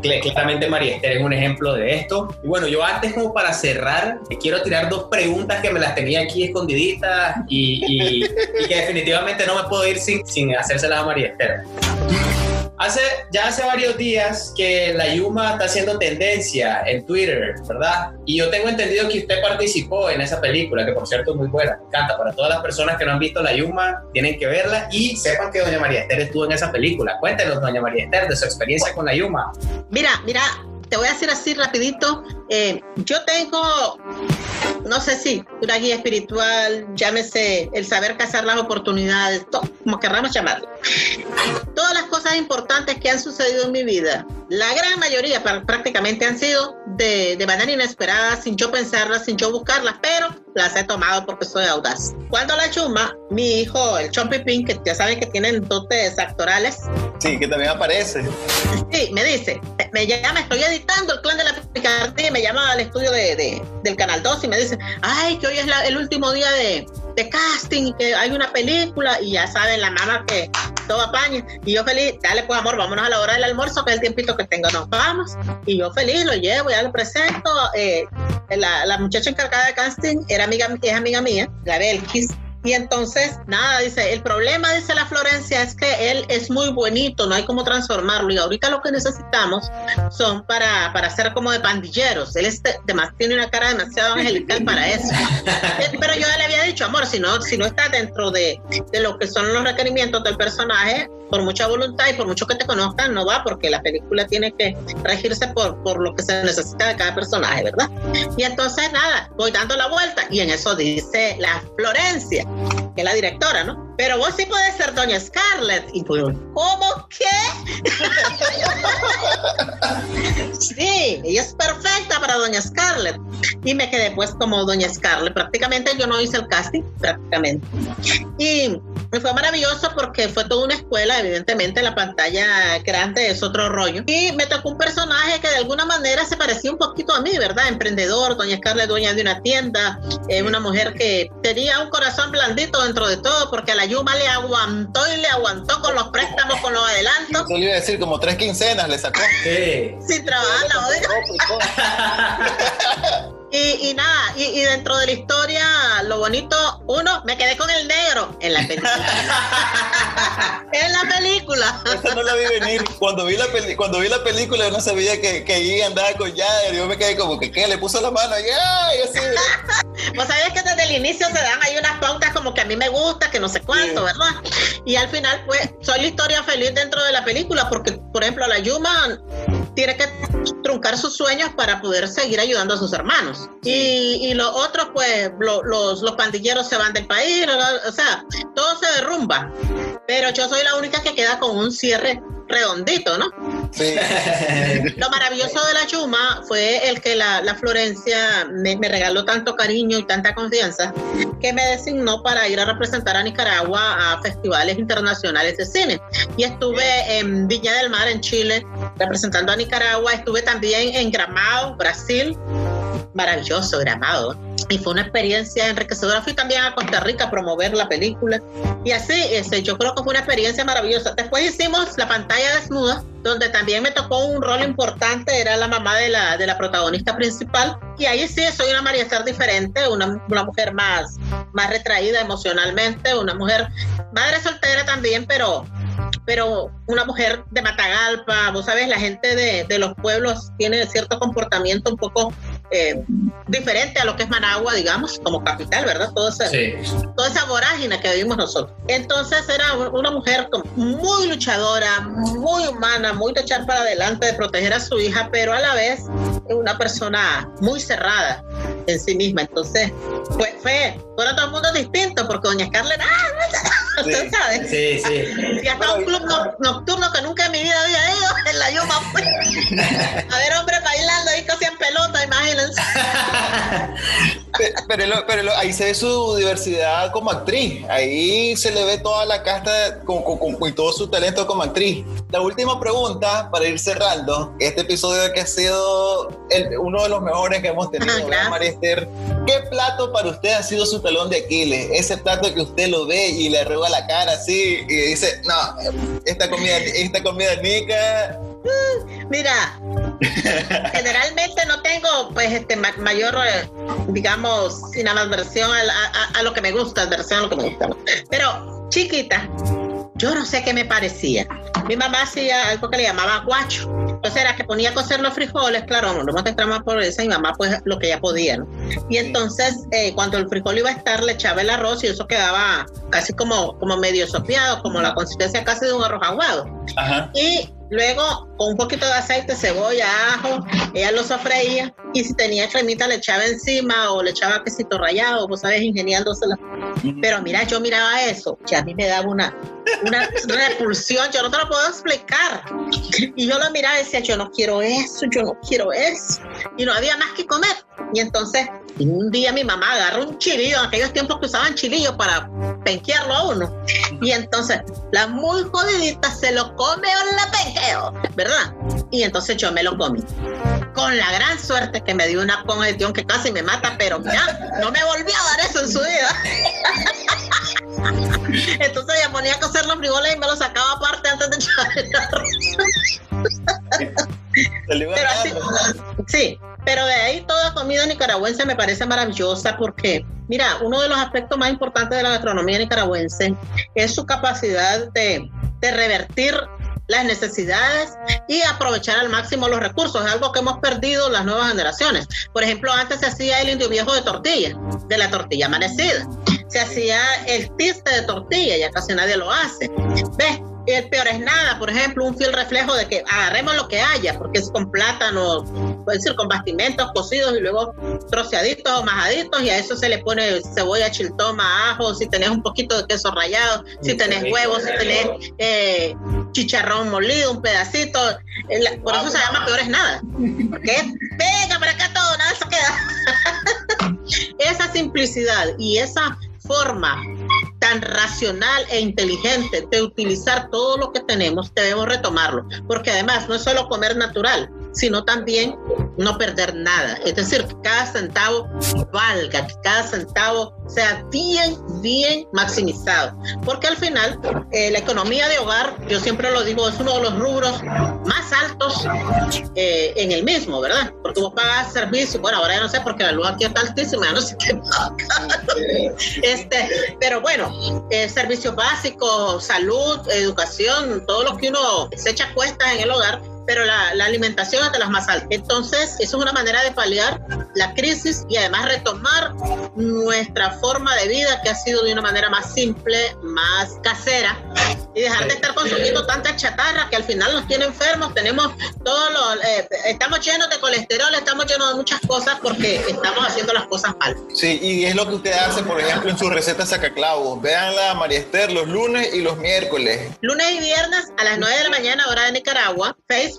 [SPEAKER 2] Claramente María Esther es un ejemplo de esto. Y bueno, yo antes como para cerrar, quiero tirar dos preguntas que me las tenía aquí escondiditas y, y, que definitivamente no me puedo ir sin, sin hacérselas a María Esther. Hace, ya hace varios días que la Yuma está haciendo tendencia en Twitter, ¿verdad? Y yo tengo entendido que usted participó en esa película, que por cierto es muy buena, me encanta. Para todas las personas que no han visto la Yuma, tienen que verla y sepan que Doña María Esther estuvo en esa película. Cuéntenos, Doña María Esther, de su experiencia con la Yuma.
[SPEAKER 4] Mira, mira, te voy a decir así rapidito. Eh, yo tengo no sé si una guía espiritual, llámese el saber cazar las oportunidades, como querramos llamarlo. Todas las cosas importantes que han sucedido en mi vida, la gran mayoría prácticamente han sido de, de manera inesperada, sin yo pensarlas, sin yo buscarlas, pero las he tomado porque soy audaz. Cuando la chuma, mi hijo, el Chompipín, que ya saben que tienen dotes actorales.
[SPEAKER 3] Sí, que también aparece.
[SPEAKER 4] Sí, me dice, me llama, estoy editando el clan de la picardía, me llama al estudio de, del Canal 2 y me dice, ay, que hoy es el último día de, de casting, que hay una película y ya saben la mamá que todo apaña. Y yo feliz, dale pues amor, vámonos a la hora del almuerzo, que es el tiempito que tengo, nos vamos. Y yo feliz, lo llevo, ya lo presento. Eh, la, la, muchacha encargada de casting era amiga, es amiga mía, la Belkis, y entonces, nada, dice, el problema, dice la Florencia, es que él es muy bonito, no hay cómo transformarlo. Y ahorita lo que necesitamos son para, para hacer como de pandilleros. Él es tiene una cara demasiado angelical para eso. [LAUGHS] Amor, si no, si no está dentro de, de lo que son los requerimientos del personaje, por mucha voluntad y por mucho que te conozcan, no va, porque la película tiene que regirse por, por lo que se necesita de cada personaje, ¿verdad? Y entonces, nada, voy dando la vuelta y en eso dice la Florencia, que es la directora, ¿no? Pero vos sí puedes ser Doña Scarlett. Y pues, ¿cómo qué? [LAUGHS] sí, ella es perfecta para Doña Scarlett. Y me quedé pues como Doña Scarlett. Prácticamente yo no hice el casting, prácticamente. Y fue maravilloso porque fue toda una escuela, evidentemente la pantalla grande es otro rollo. Y me tocó un personaje que de alguna manera se parecía un poquito a mí, ¿verdad? Emprendedor, Doña Scarlett, dueña de una tienda, eh, una mujer que tenía un corazón blandito dentro de todo porque a la Yuma le aguantó y le aguantó con los préstamos, con los adelantos.
[SPEAKER 3] Eso iba a decir, como tres quincenas le sacó.
[SPEAKER 4] Sí. Sin trabajar la [LAUGHS] Y, nada, y, dentro de la historia, lo bonito, uno, me quedé con el negro en la película. [LAUGHS] en la película.
[SPEAKER 3] Esa no la vi venir. Cuando vi la, cuando vi la película, yo no sabía que, que Ian andaba con Jader. Yo me quedé como que, ¿qué? Le puso la mano y ¡ay! Así. [LAUGHS]
[SPEAKER 4] Vos sabés que desde el inicio se dan ahí unas pautas como que a mí me gusta, que no sé cuánto, ¿verdad? Y al final, pues, soy la historia feliz dentro de la película, porque, por ejemplo, la Yuma tiene que truncar sus sueños para poder seguir ayudando a sus hermanos. Y, y los otros, pues, los, los pandilleros se van del país, o sea, todo se derrumba. Pero yo soy la única que queda con un cierre redondito, ¿no?
[SPEAKER 3] Sí. [LAUGHS]
[SPEAKER 4] Lo maravilloso de la Chuma fue el que la, la Florencia me, me regaló tanto cariño y tanta confianza que me designó para ir a representar a Nicaragua a festivales internacionales de cine. Y estuve en Viña del Mar, en Chile, representando a Nicaragua. Estuve también en Gramado, Brasil. Maravilloso Gramado. Y fue una experiencia enriquecedora. Fui también a Costa Rica a promover la película. Y así, ese, yo creo que fue una experiencia maravillosa. Después hicimos la pantalla desnuda, donde también me tocó un rol importante, era la mamá de la, de la protagonista principal. Y ahí sí soy una María Esther diferente, una, una mujer más, más retraída emocionalmente, una mujer madre soltera también, pero pero una mujer de Matagalpa, vos sabes, la gente de, de los pueblos tiene cierto comportamiento un poco eh, diferente a lo que es Managua, digamos, como capital, ¿verdad? Todo ese,
[SPEAKER 2] Sí.
[SPEAKER 4] toda esa vorágine que vivimos nosotros. Entonces era una mujer muy luchadora, muy humana, muy de echar para adelante, de proteger a su hija, pero a la vez una persona muy cerrada en sí misma. Entonces, fue, fue, fueron todo el mundo distinto, porque doña Scarlett, ¡ah! ¿Usted sabe?
[SPEAKER 2] Sí, sí.
[SPEAKER 4] Y hasta un club no- nocturno que nunca en mi vida había ido, [LAUGHS] en la Yuma fue. A ver, hombre, bailando ahí casi en pelota, imagínense. [LAUGHS]
[SPEAKER 3] Pe- Pero, pero lo- ahí se ve su diversidad como actriz. Ahí se le ve toda la casta con, con- con- y todo su talento como actriz. La última pregunta para ir cerrando este episodio que ha sido el- uno de los mejores que hemos tenido,
[SPEAKER 4] Ajá,
[SPEAKER 3] ¿verdad,
[SPEAKER 4] gracias.
[SPEAKER 3] María Esther? ¿Qué plato para usted ha sido su talón de Aquiles? Ese plato que usted lo ve y le arruga la cara así y dice, no, esta comida, esta comida nica.
[SPEAKER 4] Mira, [LAUGHS] generalmente no tengo pues este ma- mayor, eh, digamos, sin adversión a, a- a lo que me gusta, adversión a lo que me gusta. Pero chiquita, yo no sé qué me parecía. Mi mamá hacía algo que le llamaba guacho. Entonces era que ponía a cocer los frijoles, claro, no nos entramos por eso, mi mamá pues lo que ella podía, ¿no? Y entonces eh, cuando el frijol iba a estar, le echaba el arroz y eso quedaba casi como, como medio sopeado, como la consistencia casi de un arroz aguado.
[SPEAKER 3] Ajá.
[SPEAKER 4] Y luego con un poquito de aceite, cebolla, ajo, ella lo sofreía y si tenía cremita le echaba encima o le echaba quesito rallado, vos sabes, ingeniándosela. Pero mira, yo miraba eso, que a mí me daba una, una [LAUGHS] repulsión, yo no te lo puedo explicar. Y yo lo miraba y decía, yo no quiero eso, yo no quiero eso. Y no había más que comer. Y entonces, un día mi mamá agarró un chilillo, en aquellos tiempos que usaban chilillo para penquearlo a uno. Y entonces, la muy jodidita se lo come o la penqueo, ¿verdad? Y entonces yo me lo comí. Con la gran suerte que me dio una congestión que casi me mata, pero ya no me volvió a dar eso en su vida. [LAUGHS] Entonces ella ponía a cocer los frijoles y me los sacaba aparte antes de echar [LAUGHS] Pero así, sí, pero de ahí toda comida nicaragüense me parece maravillosa porque, mira, uno de los aspectos más importantes de la gastronomía nicaragüense es su capacidad de, de revertir las necesidades y aprovechar al máximo los recursos, es algo que hemos perdido las nuevas generaciones. Por ejemplo, antes se hacía el indio viejo de tortilla, de la tortilla amanecida. Se hacía el tiste de tortilla, ya casi nadie lo hace. ¿Ves? El peor es nada, por ejemplo, un fiel reflejo de que agarremos lo que haya, porque es con plátano, puede decir con bastimentos cocidos y luego troceaditos o majaditos, y a eso se le pone cebolla, chiltoma, ajo, si tenés un poquito de queso rallado, si tenés huevos, si tenés eh, chicharrón molido, un pedacito, eh, por eso se llama peor es nada, porque es, venga para acá todo, nada se queda. [LAUGHS] esa simplicidad y esa forma tan racional e inteligente de utilizar todo lo que tenemos, debemos retomarlo, porque además no es solo comer natural, sino también no perder nada. Es decir, que cada centavo valga, que cada centavo sea bien, bien maximizado. Porque al final, eh, la economía de hogar, yo siempre lo digo, es uno de los rubros más altos eh, en el mismo, ¿verdad? Porque vos pagas servicio, bueno, ahora ya no sé porque la luz aquí está altísima, no sé qué pagar. [LAUGHS] Este, pero bueno, eh, servicios básicos, salud, educación, todo lo que uno se echa cuestas en el hogar, pero la, la alimentación es de las más altas. Entonces, eso es una manera de paliar la crisis y además retomar nuestra forma de vida que ha sido de una manera más simple, más casera y dejar de estar consumiendo tanta chatarra que al final nos tiene enfermos, tenemos todos los, eh, estamos llenos de colesterol, estamos llenos de muchas cosas porque estamos haciendo las cosas mal.
[SPEAKER 3] Sí, y es lo que usted hace, por ejemplo, en su receta sacaclavos. Véanla, María Esther, los lunes y los miércoles.
[SPEAKER 4] Lunes y viernes a las 9 de la mañana, hora de Nicaragua, Facebook,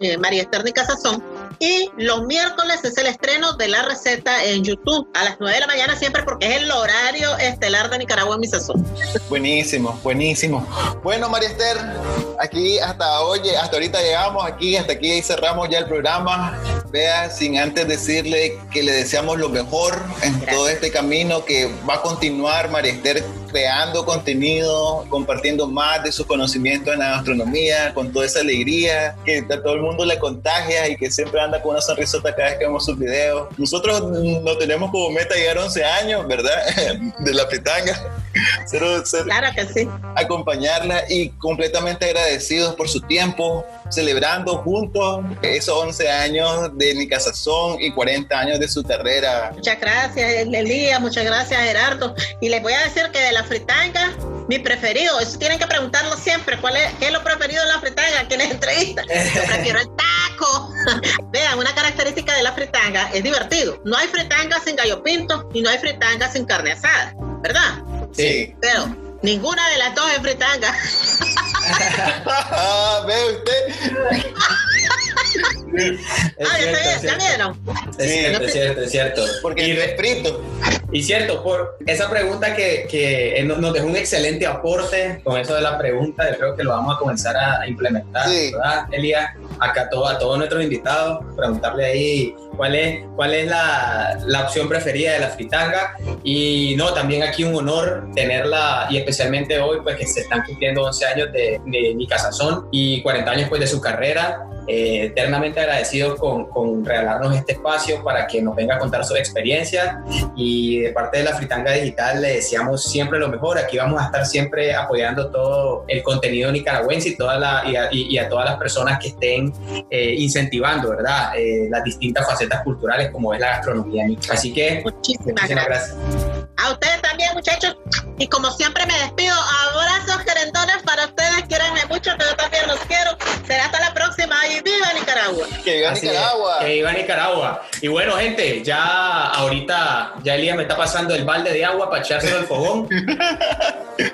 [SPEAKER 4] eh, María Esther Nica Sazón. Y los miércoles es el estreno de la receta en YouTube a las 9 de la mañana siempre porque es el horario estelar de Nicaragua en mi sazón.
[SPEAKER 3] Buenísimo, buenísimo. Bueno, María Esther, aquí hasta hoy, hasta ahorita llegamos aquí, hasta aquí y cerramos ya el programa. Vea, sin antes decirle que le deseamos lo mejor en todo este camino que va a continuar María Esther creando contenido, compartiendo más de su conocimiento en la gastronomía, con toda esa alegría que a todo el mundo le contagia y que siempre anda con una sonrisota cada vez que vemos sus videos. Nosotros no tenemos como meta llegar a 11 años, ¿verdad? [LAUGHS] De la pitanga. Cero, cero,
[SPEAKER 4] Claro que sí.
[SPEAKER 3] acompañarla y completamente agradecidos por su tiempo, celebrando juntos esos 11 años de mi casazón y 40 años de su carrera.
[SPEAKER 4] Muchas gracias, Elías, muchas gracias, Gerardo. Y les voy a decir que de la fritanga, mi preferido, eso tienen que preguntarlo siempre, ¿cuál es, qué es lo preferido de la fritanga? ¿Quién es entrevista? Yo prefiero el taco. [LAUGHS] Vean, una característica de la fritanga es divertido. No hay fritanga sin gallo pinto y no hay fritanga sin carne asada, ¿verdad?
[SPEAKER 3] Sí.
[SPEAKER 4] Pero ninguna de las dos es fritanga. [LAUGHS]
[SPEAKER 3] Ah, Ve usted. [LAUGHS]
[SPEAKER 2] Es
[SPEAKER 4] ah, ya
[SPEAKER 2] cierto,
[SPEAKER 4] está
[SPEAKER 2] es
[SPEAKER 4] bien, ¿ya
[SPEAKER 2] cierto.
[SPEAKER 4] vieron?
[SPEAKER 2] Es cierto, es cierto, es cierto.
[SPEAKER 3] Porque
[SPEAKER 2] Y
[SPEAKER 3] refrito.
[SPEAKER 2] Y cierto, por esa pregunta que, que eh, nos dejó un excelente aporte con eso de la pregunta, yo creo que lo vamos a comenzar a implementar,
[SPEAKER 3] Sí.
[SPEAKER 2] ¿verdad, Elías? Acá todo, a todos nuestros invitados, preguntarle ahí cuál es, cuál es la, la opción preferida de la fritanga. Y no, también aquí un honor tenerla, y especialmente hoy, pues que se están cumpliendo 11 años de, de mi casazón y 40 años pues de su carrera. Eh, eternamente agradecidos con, con regalarnos este espacio para que nos venga a contar su experiencia y de parte de la Fritanga Digital le deseamos siempre lo mejor. Aquí vamos a estar siempre apoyando todo el contenido nicaragüense y, toda la, y, a, y- a todas las personas que estén eh, incentivando, ¿verdad? Eh, las distintas facetas culturales como es la gastronomía. Así que
[SPEAKER 4] Muchísimas
[SPEAKER 2] muchísimas
[SPEAKER 4] gracias.
[SPEAKER 2] gracias.
[SPEAKER 4] A ustedes también, muchachos. Y como siempre me despido. Abrazos querendones para ustedes. Quierenme mucho, pero también los quiero. Será hasta la próxima. Y viva Nicaragua.
[SPEAKER 3] Que viva
[SPEAKER 2] Así es,
[SPEAKER 3] Nicaragua.
[SPEAKER 2] que viva Nicaragua. Y bueno, gente, ya ahorita, ya Elías me está pasando el balde de agua para echárselo al fogón. [LAUGHS]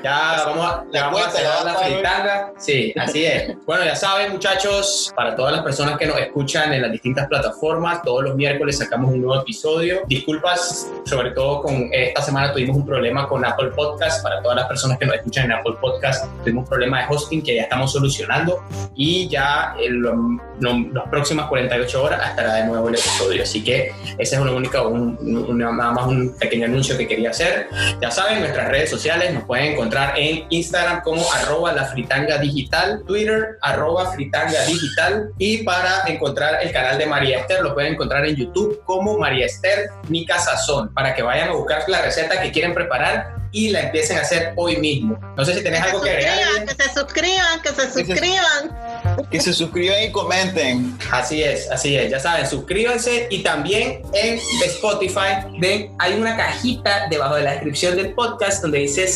[SPEAKER 2] Ya vamos a, le
[SPEAKER 3] La
[SPEAKER 2] vamos a cerrar
[SPEAKER 3] la
[SPEAKER 2] fritanga. Sí, así es. Bueno, ya saben, muchachos, para todas las personas que nos escuchan en las distintas plataformas, todos los miércoles sacamos un nuevo episodio. Disculpas, sobre todo con esta semana tuvimos un problema con Apple Podcast. Para todas las personas que nos escuchan en Apple Podcast, tuvimos un problema de hosting que ya estamos solucionando y ya lo- lo- las próximas 48 horas estará de nuevo el episodio. Así que ese es una única, un- una- nada más un pequeño anuncio que quería hacer. Ya saben, nuestras redes sociales nos pueden encontrar en Instagram como arroba la fritanga digital, Twitter arroba fritanga digital y para encontrar el canal de María Esther lo pueden encontrar en YouTube como María Esther Nica Sazón para que vayan a buscar la receta que quieren preparar y la empiecen a hacer hoy mismo. No sé si tenés algo que agregar.
[SPEAKER 4] que se suscriban, que se suscriban.
[SPEAKER 3] Que se suscriban y comenten.
[SPEAKER 2] Así es, así es, ya saben, suscríbanse y también en Spotify ven, hay una cajita debajo de la descripción del podcast donde dice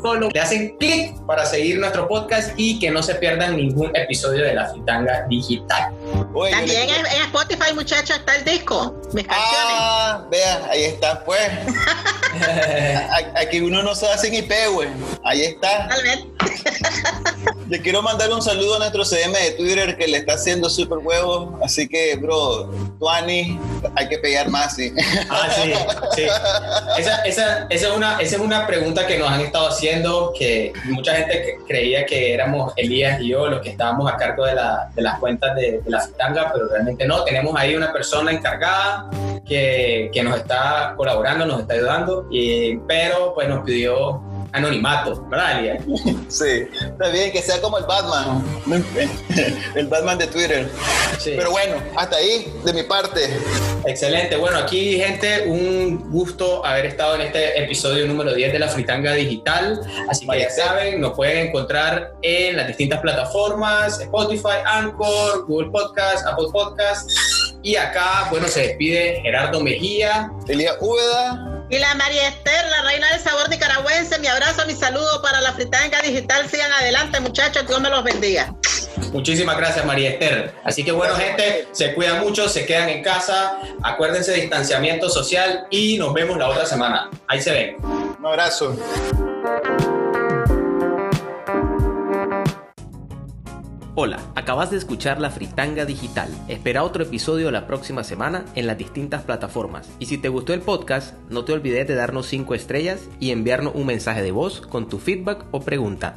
[SPEAKER 2] follow, le hacen clic para seguir nuestro podcast y que no se pierdan ningún episodio de la Fritanga Digital.
[SPEAKER 3] Oye,
[SPEAKER 4] También
[SPEAKER 3] le-
[SPEAKER 4] en, en Spotify, muchachos, está el disco. Mis canciones.
[SPEAKER 3] Ah, vea, ahí está, pues. [LAUGHS] Aquí uno no se hace ni IP, güey. Ahí está.
[SPEAKER 4] Totalmente.
[SPEAKER 3] Le quiero mandar un saludo a nuestro CM de Twitter que le está haciendo súper huevo. Así que, bro, Tuani, hay que pegar más, sí.
[SPEAKER 2] Ah, sí, sí. Esa, esa- esa es una, esa es una pregunta que nos han estado haciendo, que mucha gente creía que éramos Elías y yo los que estábamos a cargo de, la- de las cuentas de, de la fritanga, pero realmente no. Tenemos ahí una persona encargada que, que nos está colaborando, nos está ayudando, y- pero pues nos pidió anonimato, ¿verdad? [LAUGHS]
[SPEAKER 3] Sí, está bien que sea como el Batman. [LAUGHS] El Batman de Twitter.
[SPEAKER 2] Sí.
[SPEAKER 3] Pero bueno, hasta ahí de mi parte.
[SPEAKER 2] Excelente. Bueno, aquí, gente, un gusto haber estado en este episodio número 10 de la Fritanga Digital. Así que ya saben, nos pueden encontrar en las distintas plataformas: Spotify, Anchor, Google Podcast, Apple Podcast. Y acá, bueno, se despide Gerardo Mejía.
[SPEAKER 3] Elías Úbeda.
[SPEAKER 4] Y la María Esther, la reina del sabor nicaragüense. Mi abrazo, mi saludo para la fritanga digital. Sigan adelante, muchachos. Dios me los bendiga.
[SPEAKER 2] Muchísimas gracias, María Esther. Así que bueno, gente, se cuidan mucho, se quedan en casa. Acuérdense de distanciamiento social y nos vemos la otra semana. Ahí se ven.
[SPEAKER 3] Un abrazo.
[SPEAKER 1] Hola, acabas de escuchar La Fritanga Digital. Espera otro episodio la próxima semana en las distintas plataformas. Y si te gustó el podcast, no te olvides de darnos 5 estrellas y enviarnos un mensaje de voz con tu feedback o pregunta.